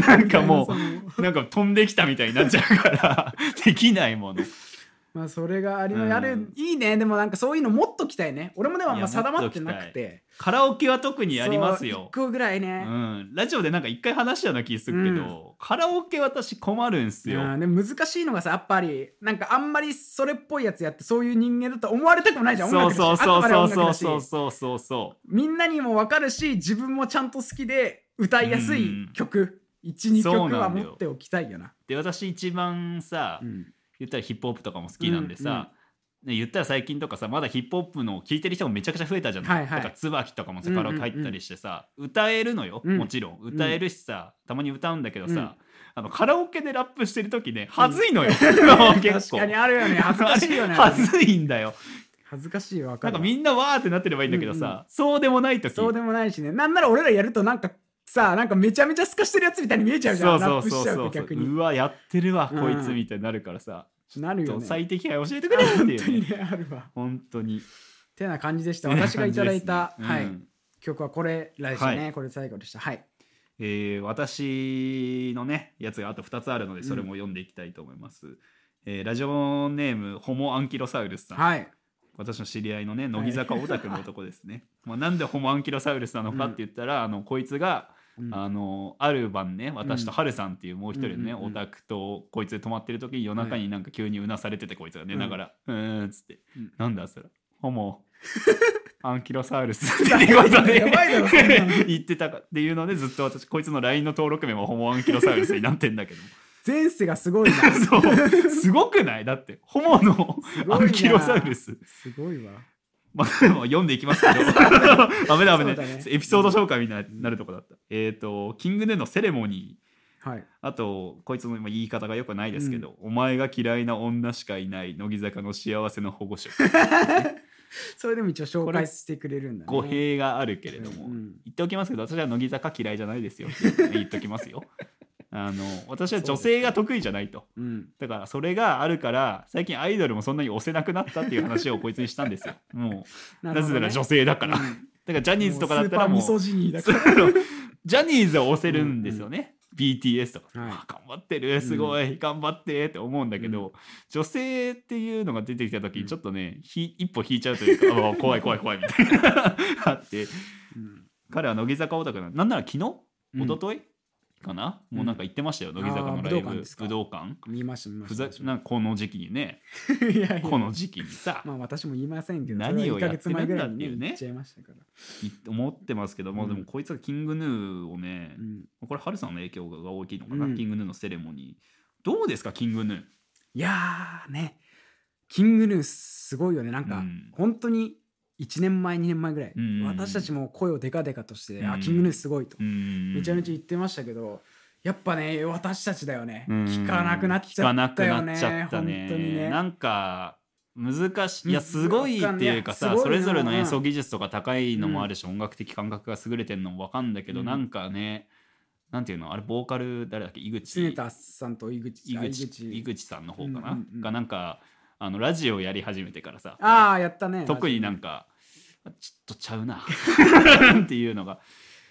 て なんかもうなんか飛んできたみたいになっちゃうからできないものまあそれがあり、うん。あるいいね。でもなんかそういうのもっときたいね。俺もでもあんま定まってなくて。カラオケは特にやりますよ。一個ぐらいうね、ん、ラジオでなんか一回話したような気するけど、カラオケ私困るんすよ、うんでも難しいのがさやっぱりなんかあんまりそれっぽいやつやってそういう人間だと思われたくもないじゃん。そうそうそうそうそうそううそう。そうそみんなにも分かるし自分もちゃんと好きで歌いやすい曲。12そう曲はなんだよ。持っておきたいよな。うで私一番さ、うん言ったらヒップホップとかも好きなんでさ、ね言ったら最近とかさまだヒップホップの聴いてる人もめちゃくちゃ増えたじゃん、はいはい。とか椿とかもさうんうんカラオケ入ったりしてさ、歌えるのよ、うん。もちろん。歌えるしさ、たまに歌うんだけどさ、あのカラオケでラップしてる時ねはずいのよ、結確構かにあるよね。恥ずかしいよね。あれはずいんだよ。恥ずかしいわなんかみんなわーってなってればいいんだけどさ、そうでもない時。そうでもないしね。なんなら俺らやるとなんかさなんかめちゃめちゃ透かしてるやつみたいに見えちゃうじゃん。そうそうそうそう。うわやってるわ、うん。こいつみたいになるからさ。なるよね。最適解教えてくれって本当にいうね。ねあるわ。本当に。てな感じでした。私がいただいた、はい、うん。うん曲はこれらでしたね、はこれ最後でした。はい。えー私のねやつがあと2つあるのでそれも読んでいきたいと思います、えーラジオネームホモアンキロサウルスさん、はい。私の知り合いのね乃木坂オタクの男ですね、まあ、なんでホモアンキロサウルスなのかって言ったら、あのこいつがうんあのある晩ね私とハルさんっていうもう一人のね、オタクとこいつで泊まってる時に夜中になんか急にうなされててこいつが寝ながら「うーん」っつって。うん「なんだそれ？ホモ アンキロサウルス」っていうことで 言ってたかっていうのでずっと私こいつの LINE の登録名もホモアンキロサウルスになってんだけど。前世がすごいな。そう。すごくない？だってホモのアンキロサウルス。すごいわまあ、でも読んでいきますけど。ダメダメね。エピソード紹介みたいになるとこだった、えっ、とキングヌーのセレモニー。はい。あとこいつの言い方がよくないですけど、お前が嫌いな女しかいない乃木坂の幸せの保護色 それでも一応紹介してくれるんだね。語弊があるけれども、うん言っておきますけど私は乃木坂嫌いじゃないですよって言っときますよあの私は女性が得意じゃないと。うん。だからそれがあるから最近アイドルもそんなに押せなくなったっていう話をこいつにしたんですよ。もうなぜなら女性だから、だからジャニーズとかだったらもう ジャニーズは押せるんですよね、BTS とか、はい。あ頑張ってる。すごい、頑張ってって思うんだけど、女性っていうのが出てきた時にちょっとね、ひ一歩引いちゃうというかあ怖い怖い怖いみたいな。あって。うん彼は乃木坂オタクなのなんなら昨日？うん。一昨日？かな、もうなんか言ってましたよ乃木坂のライブ。武道館見ました見まふした。ざなんかこの時期にね。いやいや。この時期にさ、まあ私も言いませんけど何をやってるんだそれは1ヶ月前ぐらいにっていうね思ってますけども、うん。でもこいつがキングヌーをね、うん。これハルさんの影響が大きいのかな、うん。キングヌーのセレモニー。どうですかキングヌー？いやーね。キングヌーすごいよね。なんか、うん。本当に1年前2年前ぐらい、うん私たちも声をデカデカとして、うん。あキングヌーすごいと、うんめちゃめちゃ言ってましたけどやっぱね私たちだよね、うん。聞かなくなっちゃったよね聞かなくなっちゃったね。本当にね。なんか難しい。いや難すごいっていうかさそれぞれの演奏技術とか高いのもあるし、音楽的感覚が優れてるのも分かんだけど、うん。なんかねなんていうの？あれボーカル誰だっけ？井口。常田さんと井口。あ井口。井口さんの方かな、うんうんうん。がなんかあのラジオやり始めてからさああやったね特になんかちょっとちゃうな。っていうのが。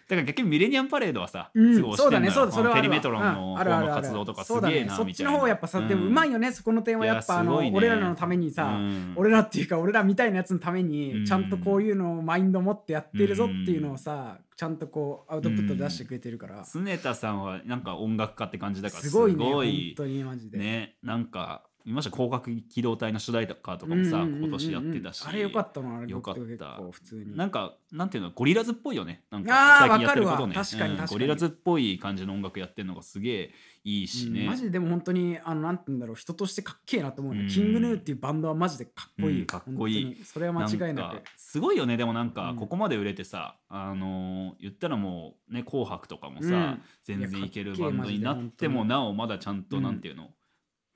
だから逆にミレニアムパレードはさ、うんすごいそうだねそうだそれはペリメトロンのの活動とかすげえねそっちなみたいな。の方やっぱさ、でもうまいよねそこの点は。やっぱあの、俺らのためにさ、うん。俺らっていうか俺らみたいなやつのためうん。にちゃんとこういうのをマインド持ってやってるぞっていうのをさちゃんとこうアウトプット出してくれてるから、常田さんはなんか音楽家って感じだからすごいねすごい。本当にマジで、ねなんか見ました広角機動隊の主題歌とかもさ、今年やってたし。あれよかったなあれよかった。普通に。なんかなんていうのゴリラズっぽいよね。なんあかー最近やってることね。わかるわ。確かにうん確かに。ゴリラズっぽい感じの音楽やってるのがすげえいいし。ね、うんマジででも本当にあのなんて言うんだろう。人としてかっけえなと思うね、うん。キングヌーっていうバンドはマジでかっこいい、うんかっこいい。それは間違いなく。すごいよねでもなんかうん。ここまで売れてさ、あのー言ったらもうね「紅白」とかもさ、うん。全然いけるバンドになってもなおまだちゃんとうんなんていうの、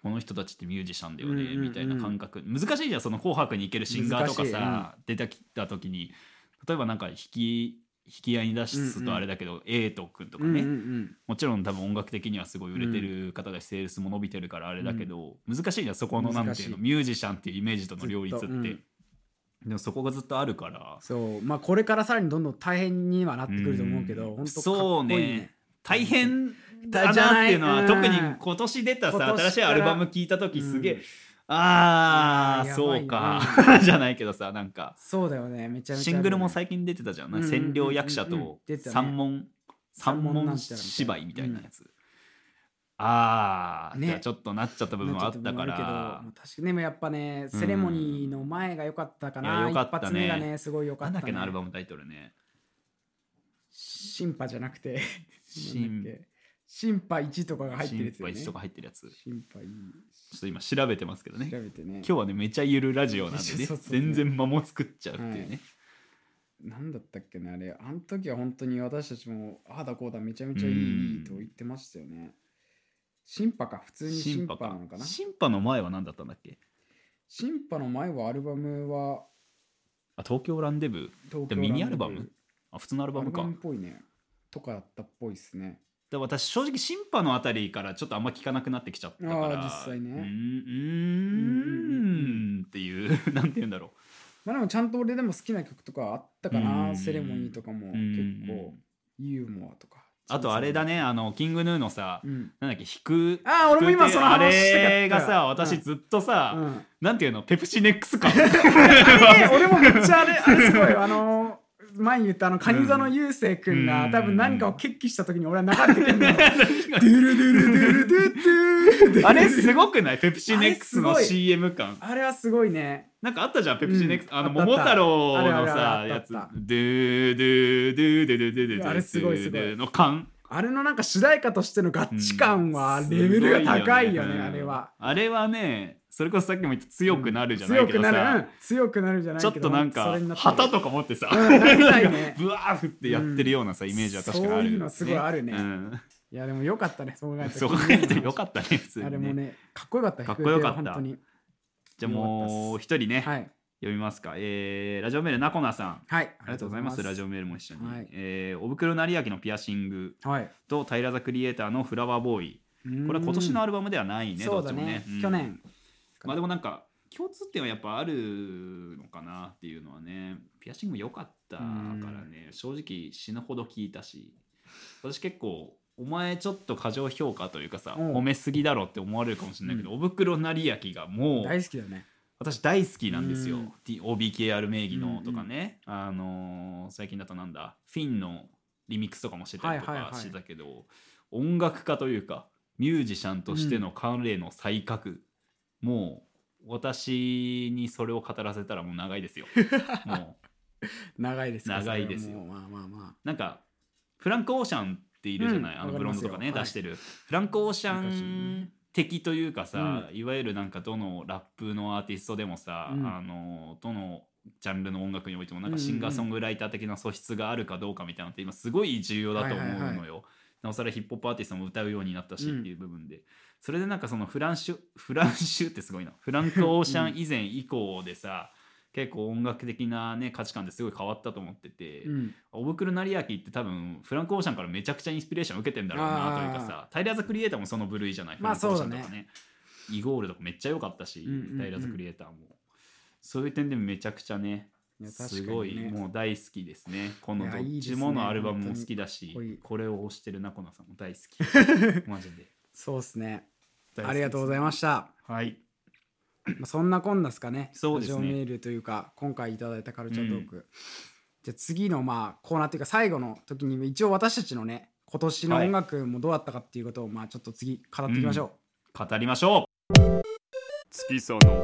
この人たちってミュージシャンだよね、うんうんうん。みたいな感覚。難しいじゃんその「紅白」に行けるシンガーとか難しいさ、出てきた時に。例えばなんか弾き引き合いに出すとあれだけど、エイト君とかね、うんうんうん。もちろん多分音楽的にはすごい売れてる方だし、セールスも伸びてるからあれだけど、難しいじゃんそこのなんていうのミュージシャンっていうイメージとの両立って、でもそこがずっとあるから。そう。まあこれからさらにどんどん大変にはなってくると思うけど、うん本当かっこいいそうね。大変だじゃない。なっていうのはうん。特に今年出たさ新しいアルバム聞いた時すげえ、うん。あーいやそうか。じゃないけどさなんか。そうだよねめちゃめちゃシングルも最近出てたじゃん、うんうんうんうん。占領役者うんうんと三問三三問なん問ちゃらみたいな芝居みたいなやつ、ああ、ね。ちょっとなっちゃった部分はあったから。確かにでもやっぱねセレモニーの前が良かったかな、良かったね。ねすごい良かなんった、ね、だっけなアルバムタイトルね。シンパじゃなくて。シンなんだっけシンパ1とかが入ってるやつよね。心配とか入ってるやつ。ちょっと今調べてますけどね。調べてね。今日はねめちゃゆるラジオなんでね。そうそうそう。全然間も作っちゃうっていうね、なんだったっけなあれ。あの時は本当に私たちもああだこうだめちゃめちゃいうんいと言ってましたよね。シンパか。普通にシンパかなのかな？シンパの前は何だったんだっけ？シンパの前はアルバムはあ東京ランデブー。ミニアルバム？あ普通のアルアルババムかムっぽいね。とかだったっぽいですねで私正直シンパのあたりからちょっとあんま聞かなくなってきちゃったから。実際ね。うーんうーんっていう なんて言うんだろまあでもちゃんと俺でも好きな曲とかあったかうなんセレモニーとかもうん結構ユーモアとか。あとあれだねあのキングヌーのさ、うん。なんだっけ弾くあー俺も今そのあれがさ私うんずっとさ、うん。なんていうのペプシネックス感 あれね俺もめっちゃあれあれすごい。あの前に言ったあのカニ座の雄星君が、多分何かを決起した時に俺は流れてくるの、ドゥルドゥルドゥルドゥあれすごくない？ペプシネックスの CM 感。あれはすごいね。なんかあったじゃんペプシネックス、あの桃太郎のさやつ。ドゥドゥドゥドゥドゥドゥドゥあれすごいすごい。の感あれのなんか主題歌としての合致感はレベルが高いよね,、あれは。あれはねそれこそさっきも言った強くなるじゃないけどさ、なる、うん強くなるじゃないちょっとなんか旗とか持ってさ、うん ブワーフってやってるようなさ、イメージは確かにある、そういうのすごいあるね。うん、いやでもよかったね、そう考えたらそう考えてよかったね普通にね。あれもね、かっこよかった、かっこよかった。じゃあもう一人ね、はい。読みますか、えーラジオメールなこなさん。あはい。りがとうございます。ラジオメールも一緒に、はい。えーおぶくろなりやきのピアシングはい。と平座クリエイターのフラワーボーイ。これは今年のアルバムではないね。どっちもね、うん。去年。まあでもなんか共通点はやっぱあるのかなっていうのはね。ピアシングも良かったからね。正直死ぬほど聞いたし。私結構お前ちょっと過剰評価というかさうん。褒めすぎだろって思われるかもしれないけど、おぶくろなりやきがもう大好きだよね。私大好きなんですよ。うん。OBKR 名義のとかね、あのー最近だとなんだフィンのリミックスとかもしてたりとはいはいはい。かしてたけど、音楽家というかミュージシャンとしての彼の才覚、もう私にそれを語らせたらもう長いですよ。もう。長いですか？長いですよ。まあまあまなんかフランク・オーシャンっているじゃない、うんあのブロンズとかね、出してる。フランク・オーシャ昔ン的というかさ、ういわゆるなんかどのラップのアーティストでもさ、うん。あのどのジャンルの音楽においてもなんかシンガーソングライター的な素質があるかどうかみたいなのって今すごい重要だと思うのよ、はいはいはなおさらヒップホップアーティストも歌うようになったしうん。っていう部分で、それでなんかそのフランシュ フランシュってすごいな。フランク・オーシャン以前以降でさ、結構音楽的なね価値観ってすごい変わったと思ってて、うん。おぶくる成明って多分フランク・オーシャンからめちゃくちゃインスピレーション受けてんだろうなというかさタイラー・ザ・クリエイターもその部類じゃないまあフランクオーシャンそうだね。とかイゴールとかめっちゃ良かったし、うんうんうんタイラー・ザ・クリエイターも。そういう点でめちゃくちゃねすごいもう大好きですね。このどっちものアルバムも好きだし本当にこれを推してるナコナさんも大好き。マジで。そうですね。すありがとうございました。はい。まあそんなこんなですかね。そうですね。ラジオメールというか今回いただいたカルチャートーク、じゃあ次のまあコーナーというか最後の時に一応私たちのね今年の音楽もどうだったかっていうことをまあちょっと次語っていきましょ語りましょ月佐の。う、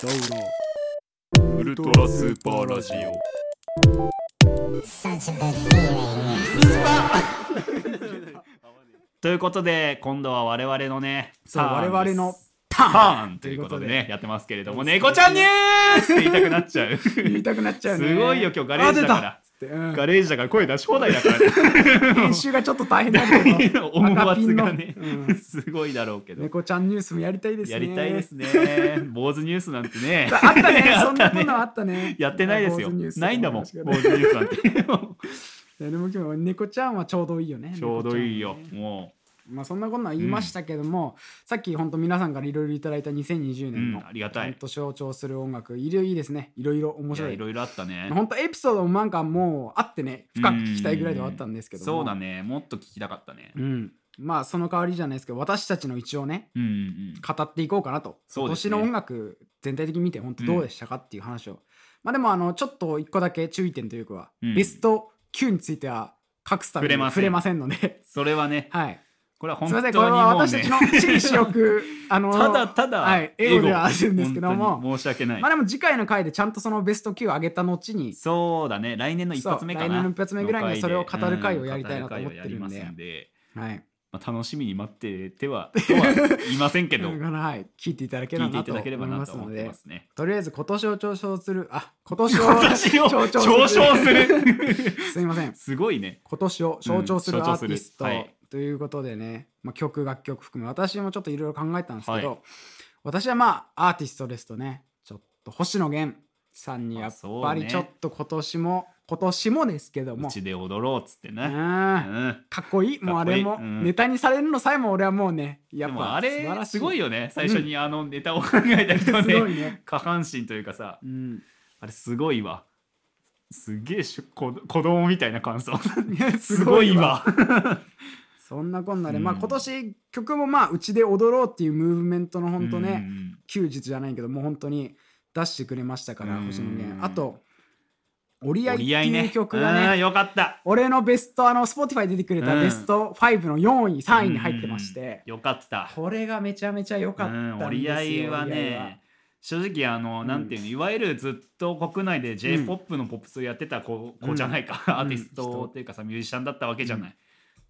どうぞウルトラスーパーラジオ。う ということで今度は我々のねそう我々のタターン。ということでねやってますけれども猫ちゃんニュースって言いたくなっちゃう。言いたくなっちゃうね。すごいよ今日ガレージだからうん。ガレージだから声出し放題だからね。編集がちょっと大変だけど。音圧がね。うん。すごいだろうけど。猫ちゃんニュースもやりたいですね。やりたいですね。坊主ニュースなんてね。あったね。あそんなったね。こんなのあったね。やってないですよ。ないんだもん。坊主ニュースなんて。でも今日猫ちゃんはちょうどいいよね。ちょうどいいよ。ね。もまあそんなこんなん言いましたけども、さっき本当皆さんからいろいろいただいた2020う、う年のん、ありがたい。と象徴する音楽いろいろいいですね。いろいろ面白い。いろいろあったね。本当エピソードもなんかもうあってね深く聞きたいぐらいではあったんですけども。そうだね。もっと聞きたかったね。うん。まあその代わりじゃないですけど私たちの一応ねうんうん語っていこうかなと、ね。今年の音楽全体的に見て本当どうでしたかっていう話を、まあでもあのちょっと一個だけ注意点というか、うん。ベスト9については隠すために触れません。触れませんので。それはね。はいこれは本すみ当にませんこれはもうね私たちの私利私欲あのただただはいエゴではあるんですけども申し訳ないまあでも次回の回でちゃんとそのベスト9を上げた後にそうだね来年の一発目かな来年の一発目ぐらいにはそれを語る回をやりたいなとうん思ってるんでんではいまあ、楽しみに待っててはとは言いませんけどはい聞いていただければなと思いますのでますね。とりあえず今年を嘲笑するあ今年を嘲笑するすいませんすごいね。今年を象徴するアーティストはいということでね、まあ、曲楽曲含め私もちょっといろいろ考えたんですけど、はい。私はまあアーティストですとねちょっと星野源さんにやっぱりちょっと今年も、今年もですけどもうちで踊ろうっつってね。うん。うん。かっこいい。もうあれもうん。ネタにされるのさえも俺はもうねやっぱあれすごいよね。最初にあのネタを考えた人 すごいね。ね、下半身というかさ。うん、あれすごいわ。すげえ子子供みたいな感想。すごいわそんなこんなで、まあうん今年曲もまあうちで踊ろうっていうムーブメントの本当ね、うん休日じゃないけどもう本当に出してくれましたからうん。星野源。あと「折り合い」っていう曲がねうんよかった。俺のベストあの Spotify 出てくれたうん。ベスト5の4位3位に入ってまして、よかった。これがめちゃめちゃ良かったんですよ、うん、折り合いはね正直あの、うんなんていうのいわゆるずっと国内で j p o p のポップスをやってた子,、うん。子じゃないか、うん。アーティストっていうかさミュージシャンだったわけじゃない、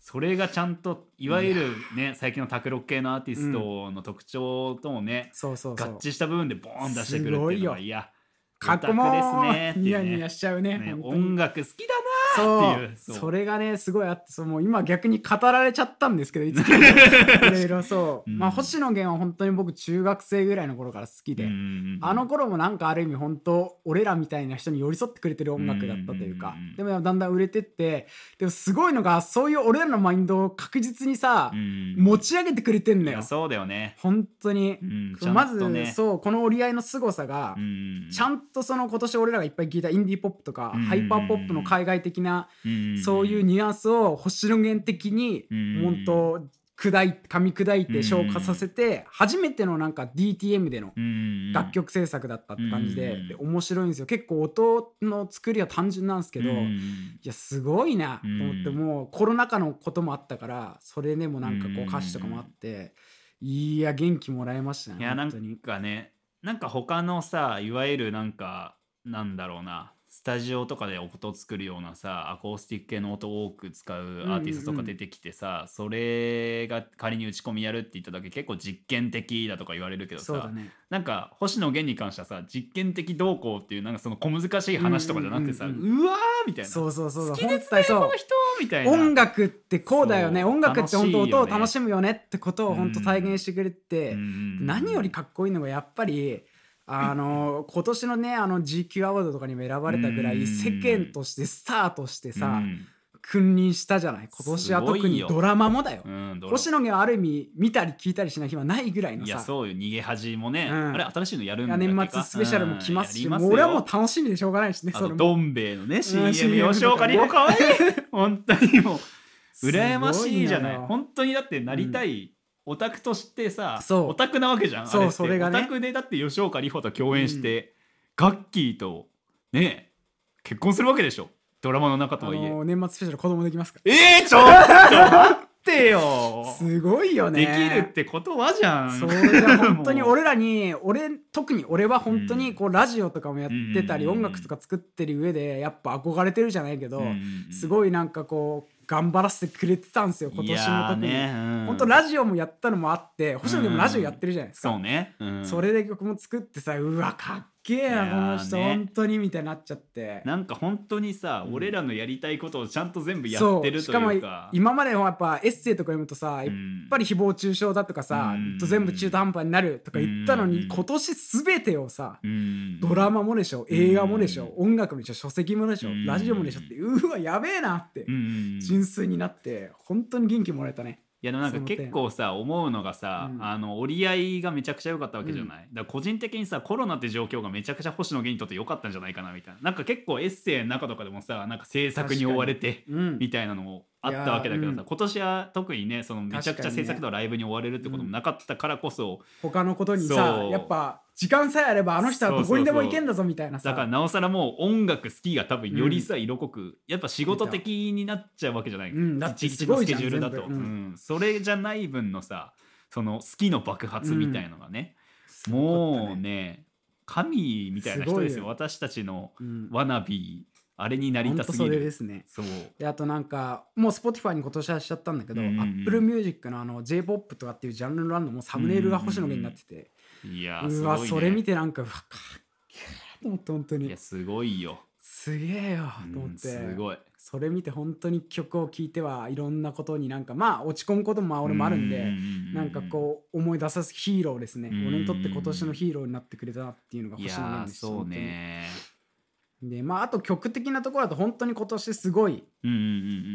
それがちゃんといわゆるね最近の卓録系のアーティストの特徴ともね、そうそう合致した部分でボーン出してくるっていうのがいやかっこもですねいうね。ニヤニヤしちゃうね音楽好きだそうっていうそう。それがねすごいあってそうもう今逆に語られちゃったんですけどいつも。いろいろそう、うん。まあ星野源は本当に僕中学生ぐらいの頃から好きで、な、うんあの頃もなんかある意味本当俺らみたいな人に寄り添ってくれてる音楽だったというか、うんでもだんだん売れてってでもすごいのがそういう俺らのマインドを確実にさ、うん持ち上げてくれてんのよ。そうだよね、本当に。う、ん、まず、ね。そうこの折り合いの凄さが、うんちゃんとその今年俺らがいっぱい聞いたインディーポップとか、うん。ハイパーポップの海外的な、うんそういうニュアンスを星野源的に、うん本当砕い噛み砕いて消化させて、初めてのなんか DTM でのうん楽曲制作だったって感じで,、うんで面白いんですよ。結構音の作りは単純なんですけど、うんいやすごいなと思って、うんもうコロナ禍のこともあったからそれでもなんかこううん歌詞とかもあって、いや元気もらえましたねいやなんかねなんか他のさいわゆるなんかなんだろうなスタジオとかで音作るようなさアコースティック系の音を多く使うアーティストとか出てきてさ、それが仮に打ち込みやるって言っただけ結構実験的だとか言われるけどさ、ね。なんか星野源に関してはさ実験的動向っていうなんかその小難しい話とかじゃなくてさ、ううんうん。わーみたいな。そうそうそう好きですねこの人みたいな。音楽ってこうだよね。音楽って本当音を楽しむよねってことを本当体現してくれて、うん。何よりかっこいいのがやっぱりあの今年のねあの GQ アワードとかにも選ばれたぐらうん。い世間としてスターとしてさ、うん。君臨したじゃない？今年は特にドラマもだよ、うん星野源はある意味見たり聞いたりしない暇ないぐらいのいやさそうよ。逃げ恥もね、うん。あれ新しいのやるんだ年末スペシャルも来ますし、うんもう俺はもうよ楽しみでしょうがないしねあそどん兵衛のね CM 吉岡里帆かわいい本当にもう羨ましいじゃない。本当にだってなりたい、オタクとしてさそう。オタクなわけじゃんそうあれって。それがね。オタクでだって吉岡里帆と共演して、ガッキーとね結婚するわけでしょ。ドラマの中とあはいえ、の年末スペシャル子供できますか？えー、ちょっと待ってよ。すごいよね。できるってことはじゃん。そうじゃ 本当に俺らに俺特に俺は本当にこうラジオとかもやってたり、うん音楽とか作ってる上でやっぱ憧れてるじゃないけど、うん。すごいなんかこう頑張らせてくれてたんですよ今年も特に、ねうん。本当ラジオもやったのもあって星野源もラジオやってるじゃないですか、そうね、うん。それで曲も作ってさうわかっけえなこの人、ね。本当にみたいになっちゃって。なんか本当にさ、うん。俺らのやりたいことをちゃんと全部やそってるとうしかもいうか今までもやっぱエッセイとか読むとさ、やっうんぱり誹謗中傷だとかさ、うん。と全部中途半端になるとか言ったのに、うん。今年全てをさ、うん。ドラマもでしょ映画もでしょ、うん音楽もでしょ書籍もでしょ、うん。ラジオもでしょってうわやべえなって、うん。純粋になって本当に元気もらえたねいやでもなんか結構さ思うのがさ、うん。あの折り合いがめちゃくちゃ良かったわけじゃない、だから個人的にさコロナって状況がめちゃくちゃ星野源にとって良かったんじゃないかなみたいな。なんか結構エッセイの中とかでもさなんか制作に追われてうん。みたいなのもあったわけだけどさ、うん。今年は特にねそのめちゃくちゃ制作とライブに追われるってこともなかったからこそ、他のことにさやっぱ時間さえあればあの人はどこにでも行けんだぞみたいなさ。だからなおさらもう音楽好きが多分よりさ、色濃くやっぱ仕事的になっちゃうわけじゃない、うんだってすごいじゃんケジュールだと、うん。うん。それじゃない分のさその好きの爆発みたいのがね、もうね神みたいな人ですよ。私たちのうん。ワナビーあれになりたすぎる。ですね。そう。であとなんかもう Spotify に今年はしちゃったんだけど、うんうんうん。Apple Music のあの J−POP とかっていうジャンルのランドもサムネイルが星野源になってて、いやうすごい、ね、わそれ見てなんかうわかっけえと思って本当に。いやすごいよ、すげえよと思うんって、すごい。それ見て本当に曲を聴いてはいろんなことになんかまあ落ち込むこともまあ俺もあるんで、なんかこう思い出さすヒーローですね、うん俺にとって今年のヒーローになってくれたなっていうのがい星野や源ですそうね。でまああと曲的なところだと本当に今年すごい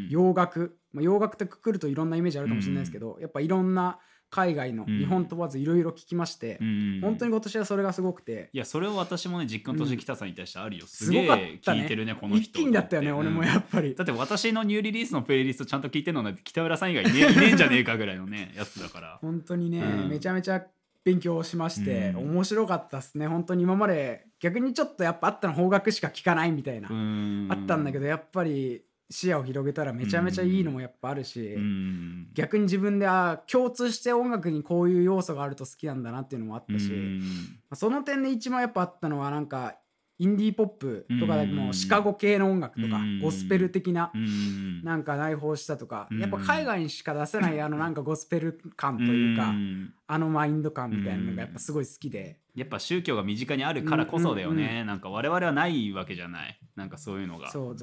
洋楽、まあ、洋楽ってくくるといろんなイメージあるかもしれないですけど、やっぱいろんな海外の、うん。日本問わずいろいろ聞きまして、うん本当に今年はそれがすごくて、いやそれを私もね実家の年北さんに対してあるよ、すすごかっげえ聞いてるねこの人一気にだったよね、うん俺もやっぱり。だって私のニューリリースのプレイリストちゃんと聞いてるのなんて北浦さん以外いね ねえんじゃねえかぐらいのねやつだから。本当にね、うん。めちゃめちゃ勉強しまして、うん。面白かったっすね。本当に今まで逆にちょっとやっぱあったの方角しか聞かないみたいな、あったんだけどどやっぱり視野を広げたらめちゃめちゃいいのもやっぱあるし、うん。逆に自分であ共通して音楽にこういう要素があると好きなんだなっていうのもあったし、うん。まあその点で一番やっぱあったのはなんかインディーポップとかでうん。もシカゴ系の音楽とかうん。ゴスペル的なうん。なんか内包したとかうん。やっぱ海外にしか出せないあのなんかゴスペル感というかん。あのマインド感みたいなのがやっぱすごい好きで。やっぱ宗教が身近にあるからこそだよね、なんか我々はないわけじゃない。なんかそういうのが。そう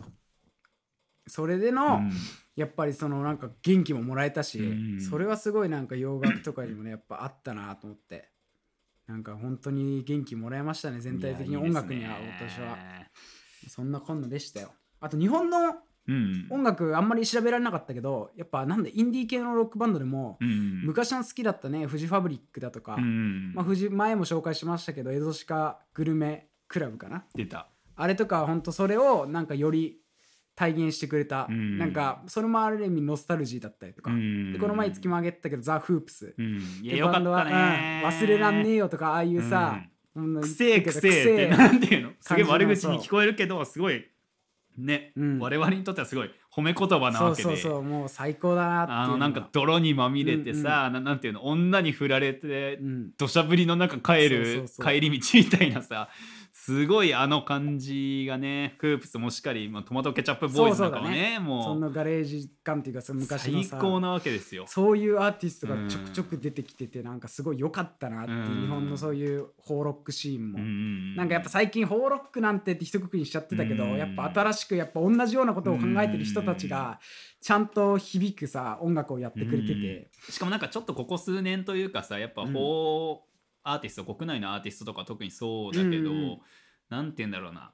それでうのん。やっぱりそのなんか元気ももらえたしうん。それはすごいなんか洋楽とかにもねやっぱあったなと思って。なんか本当に元気もらえましたね全体的に音楽には今年は。そんなこんなでしたよ。あと日本のうん。音楽あんまり調べられなかったけどやっぱなんでインディー系のロックバンドでもうん。昔の好きだったねフジファブリックだとか、うん。まあ、フジ前も紹介しましたけどエゾシカグルメクラブかな。出た。あれとか本当それをなんかより体現してくれた、うん。なんかそれもある意味ノスタルジーだったりとか、うん。でこの前月も挙げてたけどザ・フープス、うん。いやバンドは忘れらんねえよとかああいうさ、うん。くせえくせえってなんていうの？すげえ悪口に聞こえるけどすごいね、うん。我々にとってはすごい褒め言葉なそうわけで。そうそうもう最高だなっていうあのなんか泥にまみれてさ、ななんていうの？女に振られてうん。土砂降りの中帰そうるそうそう。帰り道みたいなさすごいあの感じがねクープスもしっかり、まあ、トマトケチャップボーイズなんかもねそものガレージ感っていうかそのう昔のさ最高なわけですよ。そういうアーティストがちょくちょく出てきててなんかすごい良かったなって日本のそういうホーロックシーンも、うんうんなんかやっぱ最近ホーロックなんてって一括りにしちゃってたけど、うん。やっぱ新しくやっぱ同じようなことを考えてる人たちがちゃんと響くさ音楽をやってくれてて、しかもなんかちょっとここ数年というかさやっぱうん。法アーティスト、国内のアーティストとか特にそうだけど、うんうんなんて言うんだろうな。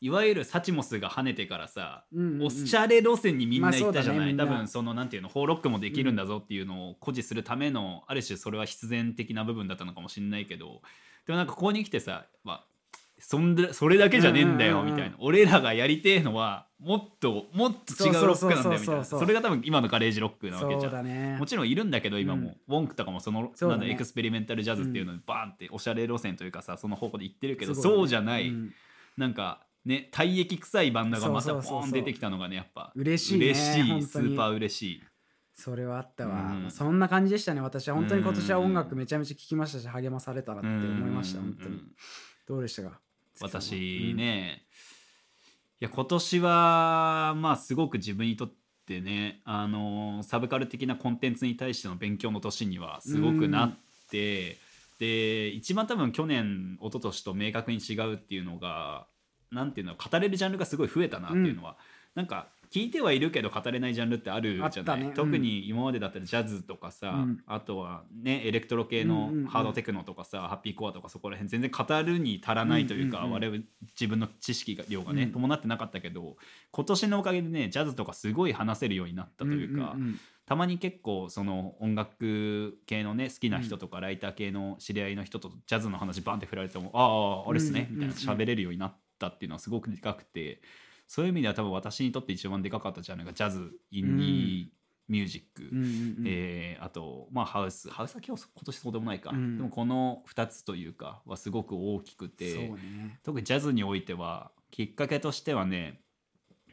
いわゆるサチモスが跳ねてからさ、うんうんうん。おしゃれ路線にみんな行ったじゃない、まあね多分そのなんていうのホーロックもできるんだぞっていうのを誇示するための、ある種それは必然的な部分だったのかもしれないけど。でもなんかここに来てさ、まあ、そんでそれだけじゃねえんだようんうんうん。みたいな、俺らがやりてえのはもっともっと違うロックなんだよみたいな。それが多分今のガレージロックなわけじそゃうんだね。もちろんいるんだけど今も、ウォンクとかもそのそね。なんだエクスペリメンタルジャズっていうのにバーンっておしゃれ路線というかさその方向で行ってるけどね。そうじゃない、うん。なんかね体液臭いバンドがまたそうそうそうそう。ボーン出てきたのがねやっぱ嬉しいね嬉しいスーパー嬉しい。それはあったわ、うん。そんな感じでしたね私は。本当に今年は音楽めちゃめちゃ聴きましたし励まされたなって思いましたうん。本当に。どうでしたか？私、ね、いや今年はまあすごく自分にとってねあのサブカル的なコンテンツに対しての勉強の年にはすごくなって、で一番多分去年一昨年と明確に違うっていうのがなんていうの語れるジャンルがすごい増えたなっていうのは、なんか聞いてはいるけど語れないジャンルってあるじゃない、ねうん特に今までだったらジャズとかさ、うん。あとはねエレクトロ系うんうんうん。のハードテクノとかさ、ハッピーコアとかそこら辺全然語るに足らないというか、うんうんうん我々自分の知識が量がね、うん。伴ってなかったけど今年のおかげでねジャズとかすごい話せるようになったというか、んんんたまに結構その音楽系のね好きな人とかライター系の知り合いの人とジャズの話バンって振られても「あああれっすね」うん。みたいな喋れるようになったっていうのはすごくでかくてそういう意味では多分私にとって一番でかかったジャンルがジャズインディーミュージック、うんうんうん。えーあとまあハウス。ハウスは今日今年そうでもないか、うん。でもこの2つというかはすごく大きくて、ね。特にジャズにおいてはきっかけとしてはね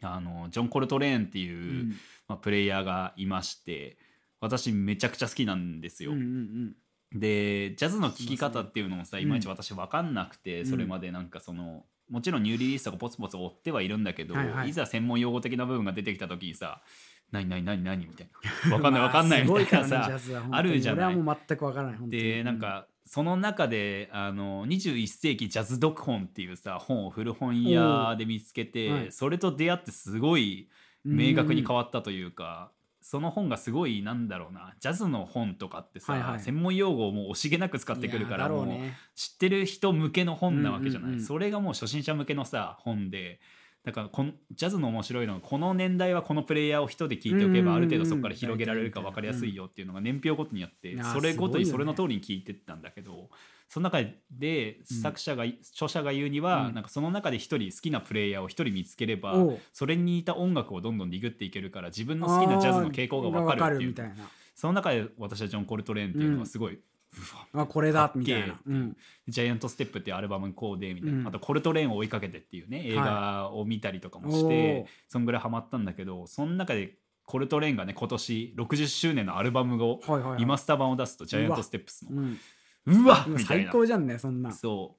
あのジョン・コルトレーンっていう、うん。まあ、プレイヤーがいまして私めちゃくちゃ好きなんですよ。うんうんでジャズの聴き方っていうのもさうん。いまいち私分かんなくて、うん。それまでなんかそのもちろんニューリリースとかポツポツ追ってはいるんだけど、はいはい。いざ専門用語的な部分が出てきた時にさ「何何何何?」みたいな「分かんない分かんない」みたいなさあるじゃない。もう全くわからないでなんかその中であの21世紀ジャズ読本っていうさ本を古本屋で見つけて、はい。それと出会ってすごい明確に変わったというか、その本がすごいなんだろうなジャズの本とかってさ、はいはい。専門用語をもう惜しげなく使ってくるからもう知ってる人向けの本なわけじゃない、うんうんうんそれがもう初心者向けのさ本でだからこのジャズの面白いのはこの年代はこのプレイヤーを人で聞いておけばある程度そこから広げられるか分かりやすいよっていうのが年表ごとにあってそれごとにそれの通りに聞いてったんだけどその中で作者が著者が言うにはうん。なんかその中で一人好きなプレイヤーを一人見つければそれに似た音楽をどんどんディグっていけるから自分の好きなジャズの傾向が分かるっていう。みたいな。その中で私はジョン・コルトレーンっていうのがすごい、うわあこれだみたいな。うん。ジャイアントステップっていうアルバムこうでみたいな、うん。あとコルトレーンを追いかけてっていうね映画を見たりとかもしおてー、そんぐらいハマったんだけどその中でコルトレーンがね今年60周年のアルバムをはいはいはい。リマスター版を出すとジャイアントステップスの。うんうわうわみたいな。最高じゃんねそんなそ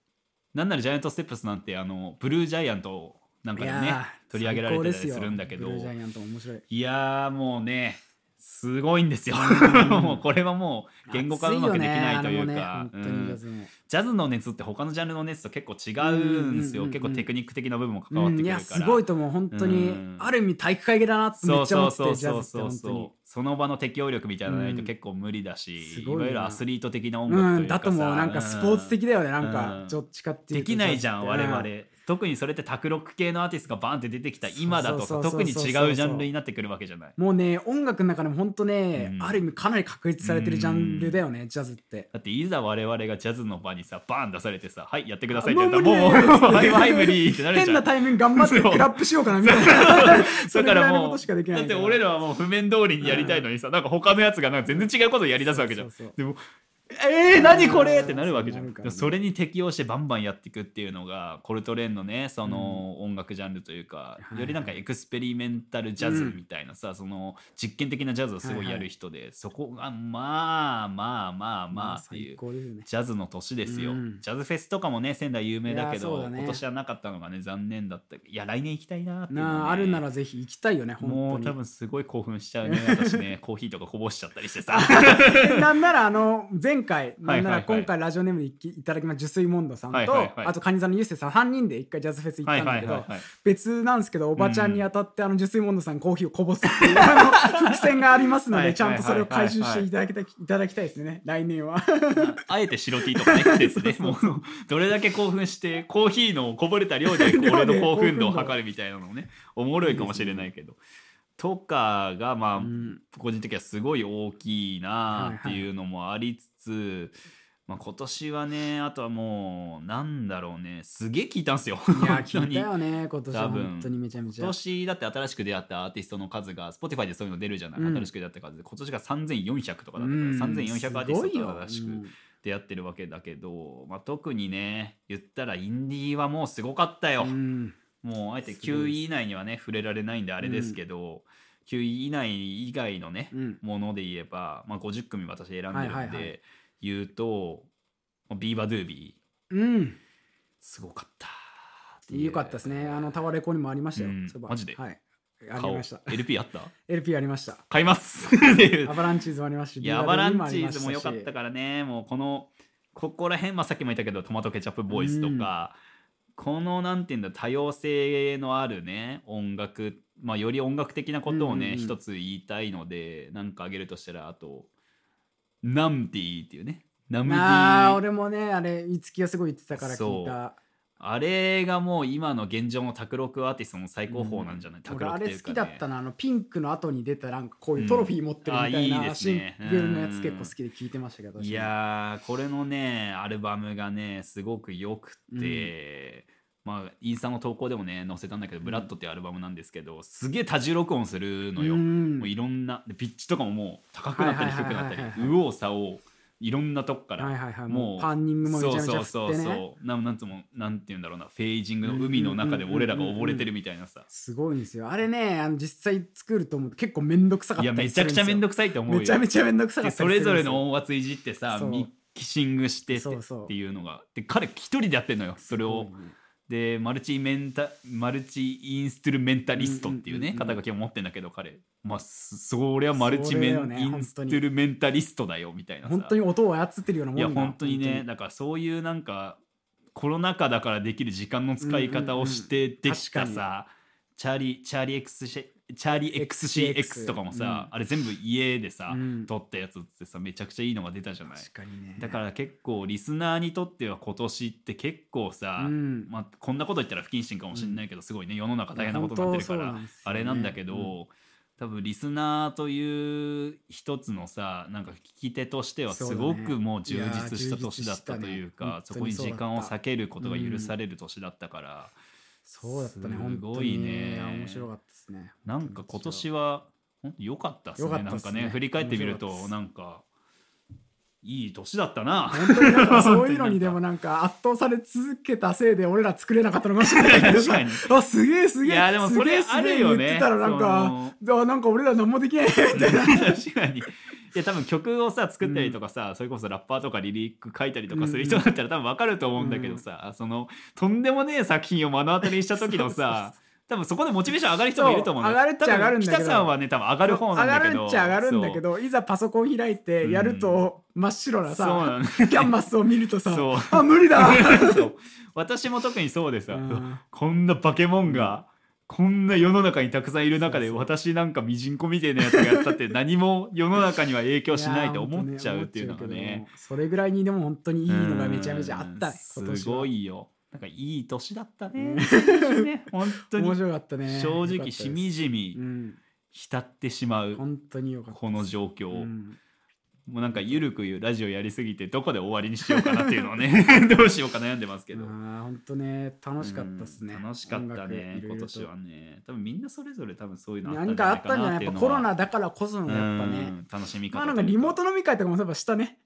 う。なんならジャイアントステップスなんてあのブルージャイアントなんかでねいやー取り上げられてたりするんだけど。ブルージャイアント面白い。いやーもうねすごいんですよ。うん。もうこれはもう言語化うまくできないというか、熱いよねあれもね本当にジャうんズも。ジャズの熱って他のジャンルの熱と結構違うんですよ、うんうんうんうん。結構テクニック的な部分も関わってくるかやすごいと思う本当に、うん。ある意味体育会系だなってめっちゃ思ってジャズって本当にその場の適応力みたいなのないとうん。結構無理だし、すごいわゆるアスリート的な音楽というかさ、うんだともうなんかスポーツ的だよね、なんかうん。どっちかっていうと。できないじゃん。我々、特にそれって卓録系のアーティストがバーンって出てきた今だと特に違うジャンルになってくるわけじゃない。もうね音楽の中でも本当ね、うん。ある意味かなり確立されてるジャンルだよね、ジャズって。だっていざ我々がジャズの場にさバーン出されてさ「はいやってください」ってあ言ったらもうもう無理です「はいはい無理」ってなるじゃん。変なタイミング頑張ってクラップしようかなみたいな。そだからもうだって俺らはもう譜面通りにやりたいのにさなんか他のやつがなんか全然違うことをやりだすわけじゃん。でもえー、何これってなるわけじゃん、ね。それに適応してバンバンやっていくっていうのがコルトレーンのねその音楽ジャンルというか、い。よりなんかエクスペリメンタルジャズみたいなさ、その実験的なジャズをすごいやる人で、そこがまあまあまあまあっていうね。ジャズの年ですよ、うん。ジャズフェスとかもね仙台有名だけどね。今年はなかったのがね残念だった。いや来年行きたいなってああるならぜひ行きたいよねもう多分すごい興奮しちゃうね私ね。コーヒーとかこぼしちゃったりしてさ。なんならあの前回なんなら今回ラジオネームでいいただきましたジュスイモンドさんと、あとカニ座のユッセさん3人で一回ジャズフェス行ったんだけど、別なんですけどおばちゃんに当たって、あのジュスイモンドさんコーヒーをこぼすっていうあの 伏線がありますのでちゃんとそれを回収していただきたいいただきたいですね来年は。あえて白 T とかねです ねもうどれだけ興奮してコーヒーのこぼれた量で俺の興奮度を測るみたいなのねおもろいかもしれないけど。とかがまあ、うん。個人的にはすごい大きいなっていうのもありつつ、まあ、今年はねあとはもうなんだろうねすげえ聞いたんすよ。いや聞いたよね今年は。本当にめちゃめちゃ。今年だって新しく出会ったアーティストの数が Spotify でそういうの出るじゃない、うん。新しく出会った数。で今年が3400とかだったから、うん3400アーティストとからしく出会ってるわけだけど、まあ、特にね言ったらインディーはもうすごかったよ、うん。もうあえてすごい9位以内にはね触れられないんであれですけど、9位以内以外のね、うん。もので言えば、まあ、50組私選んでるんで、はいはいはい。言うとビーバードゥービー。うん。すごかったよかったですね。あのタワレコにもありましたよ、うん。マジで？はい。ありました。LP あった？LP ありました。買います。アバランチーズもありましたし。アバランチーズも良かったらからね。もうこのここら辺、まあ、さっきも言ったけどトマトケチャップボーイズとか、このなんていうんだ多様性のあるね音楽、まあ、より音楽的なことをね、うんうんうん。一つ言いたいのでなんかあげるとしたらあとナムディっていうね。ナムディああ俺もねあれいつきがすごい言ってたから聞いた。あれがもう今の現状の卓録アーティストの最高峰なんじゃない、卓俺あれ好録っていうか、ね、きだったなあのピンクの後に出たなんかこういうトロフィー持ってるみたいうん。あいいなシンですね。グルのやつ結構好きで聞いてましたけどいやーこれのねアルバムがねすごくよくて、まあインスタの投稿でもね載せたんだけど「ブラッド」っていうアルバムなんですけどすげえ多重録音するのよ、うん。もういろんなでピッチとかももう高くなったり低くなったり右往左往いろんなとこから、はいはいはい。もうパンニングもめちゃめちゃ振ってね。そうそうそうそう。なんなんつうもなんて言うんだろうなフェイジングの海の中で俺らが溺れてるみたいなさ。すごいんですよ。あれねあの実際作ると思うと結構めんどくさかったいやめちゃくちゃめんどくさいと思うよ。めちゃめちゃめんどくさそれぞれの音圧いじってさそう。ミキシングしてってそうそうっていうのが。で彼一人でやってんのよそれを。すごいねでマルチメンタマルチインストゥルメンタリストっていうね肩書きを持ってんだけど彼。まあそそりゃマルチメン、ねインストゥルメンタリストだよみたいなさ。本当に音を操ってるようなもんだいや本当にね。本だからそういうなんかコロナ禍だからできる時間の使い方をしてできたさ、チャーリーチャーリー X シェチャーリー XCX とかもさ、うん。あれ全部家でさ、うん。撮ったやつってさめちゃくちゃいいのが出たじゃない。確かにね。だから結構リスナーにとっては今年って結構さ、うん。まあ、こんなこと言ったら不謹慎かもしれないけど、すごいね世の中大変なことになってるから、ねあれなんだけど、多分リスナーという一つのさなんか聞き手としてはすごくもう充実した年だったというかそこに時間を避けることが許される年だったから、そうだったねす本当ごいにね。面白かったですねなんか今年は本当良かったっすね。良かったっすね。なんかね振り返ってみるとなんかいい年だったな。本当になんか そういうのにでもなんか。圧倒され続けたせいで俺ら作れなかったのかもしれないけどさ 確かに。あすげえすげえいやでもそれあるよねすげえ言ってたらなんかあなんか俺ら何もできないみたいな確かにいや多分曲をさ作ったりとかさ、それこそラッパーとかリリック書いたりとかする人だったら多分分かると思うんだけどさ、そのとんでもねえ作品を目の当たりにした時のさ多分そこでモチベーション上がる人もいると思う上がるっちゃ上がるんだけど。北さんはね多分上がる方なんだけど上がるっちゃ上がるんだけどいざパソコン開いてやると真っ白なそうそうなさのキャンバスを見るとさあ無理だ。私も特にそうでさ、うん。こんなバケモンが、こんな世の中にたくさんいる中で私なんかミジンコみたいなやつがやったって何も世の中には影響しないと思っちゃうっていうのがね。本当思っちゃうけどそれぐらいにでも本当にいいのがめちゃめちゃあったねすごいよ。なんかいい年だったね。うんね本当に。面白かったね。正直しみじみうん。浸ってしまう本当によかったこの状況、うんもうなんかゆるくラジオやりすぎてどこで終わりにしようかなっていうのをね どうしようか悩んでますけど。あー本当ね楽しかったですね。うん楽しかった音ね今年はね。多分みんなそれぞれ多分そういうのあった何んじゃないかあったんじゃないやっぱコロナだからこそのやっぱね。うん楽しみ方まあなんかリモート飲み会とかもそういえばしたね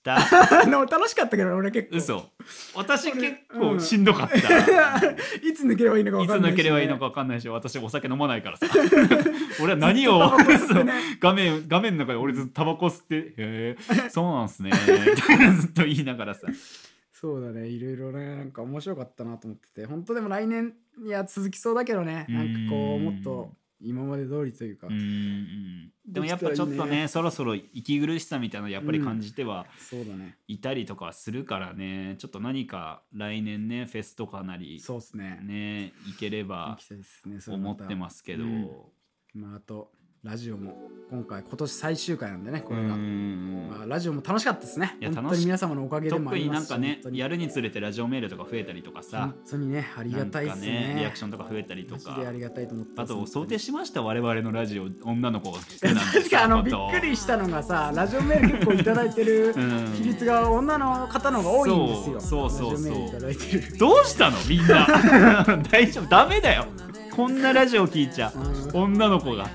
した。でも楽しかったけど俺結構。嘘。私結構しんどかった、い いつ抜ければいいのか分つかんないし、抜ければいいのか分かんないし私お酒飲まないからさ。俺は何をね。画面画面の中で俺ずっとタバコ吸って「へえそうなんすね」ずっと言いながらさ。そうだね。いろいろねなんか面白かったなと思ってて。本当でも来年いや続きそうだけどね。なんかこううんもっと今まで通りというか、うんうんでもやっぱちょっとねね。そろそろ息苦しさみたいなのやっぱり感じてはそうだね。いたりとかはするからね。ちょっと何か来年ねフェスとかなりそうっすね。ね行ければ思ってますけど、うん。まああとラジオも今回今年最終回なんでねこれが、うんまあ、ラジオも楽しかったですね。いや本当に皆様のおかげでもあ特りますしになんかねやるにつれてラジオメールとか増えたりとかさ。本当にねありがたいっすね。なんかリアクションとか増えたりとか。でありがたいと思ってあと想定しました？我々のラジオ女の子確かあのびっくりしたのがさラジオメール結構いただいてるうん。比率が女の方の方が多いんですよ。そうそうそうどうしたの？みんな。大丈夫？ダメだよこんなラジオ聞いちゃう。女の子が。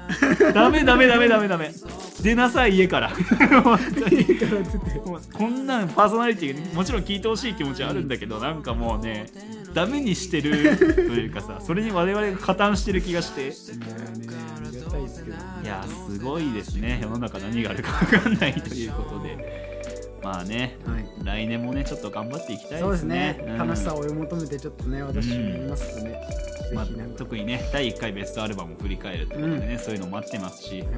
ダメダメダメダメダメ。出なさい家から。こんなんパーソナリティもちろん聞いてほしい気持ちはあるんだけどなんかもうねダメにしてるというかさそれに我々が加担してる気がして。いやすごいですね。世の中何があるか分かんないということでまあねはい。来年もねちょっと頑張っていきたいですね。ね、うん。楽しさを追い求めてちょっとね私も言いますとね、まあ特にね第1回ベストアルバムを振り返るってことでね、そういうの待ってますし、はい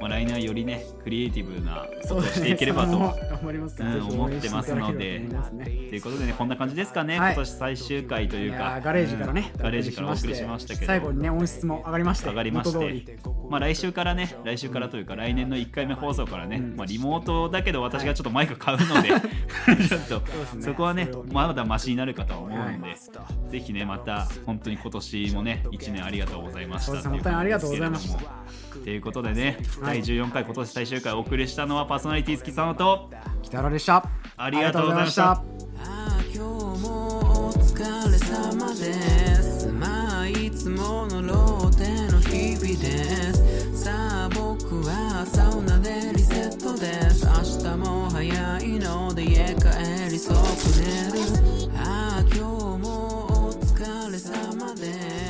まあ、来年はよりねクリエイティブなことをしていければと。思います。思ってますね。ということでねこんな感じですかね、はい。今年最終回というかーガレージからね、うんガレージからお送りしましたけど最後にね音質も上がりまして。上がりましてまあ来週からね来週からというか来年の1回目放送からね、うん。まあ、リモートだけど私がちょっとマイク買うので、ちょっとそこはねまだマシになるかとは思うんで、はい。ぜひねまた本当に今年もね1年ありがとうございました。本当にありがとうございましたということでね、はい。第14回今年最終回お送りしたのはパーソナリティ好きさんと北原でした。ありがとうございました。ありがとうございましたあー今日もお疲れ様です。まあいつものローテの日々です。さあ僕はサウナでリセットです。明日も早いので家帰りそうく寝る。ああ今日もお疲れ様です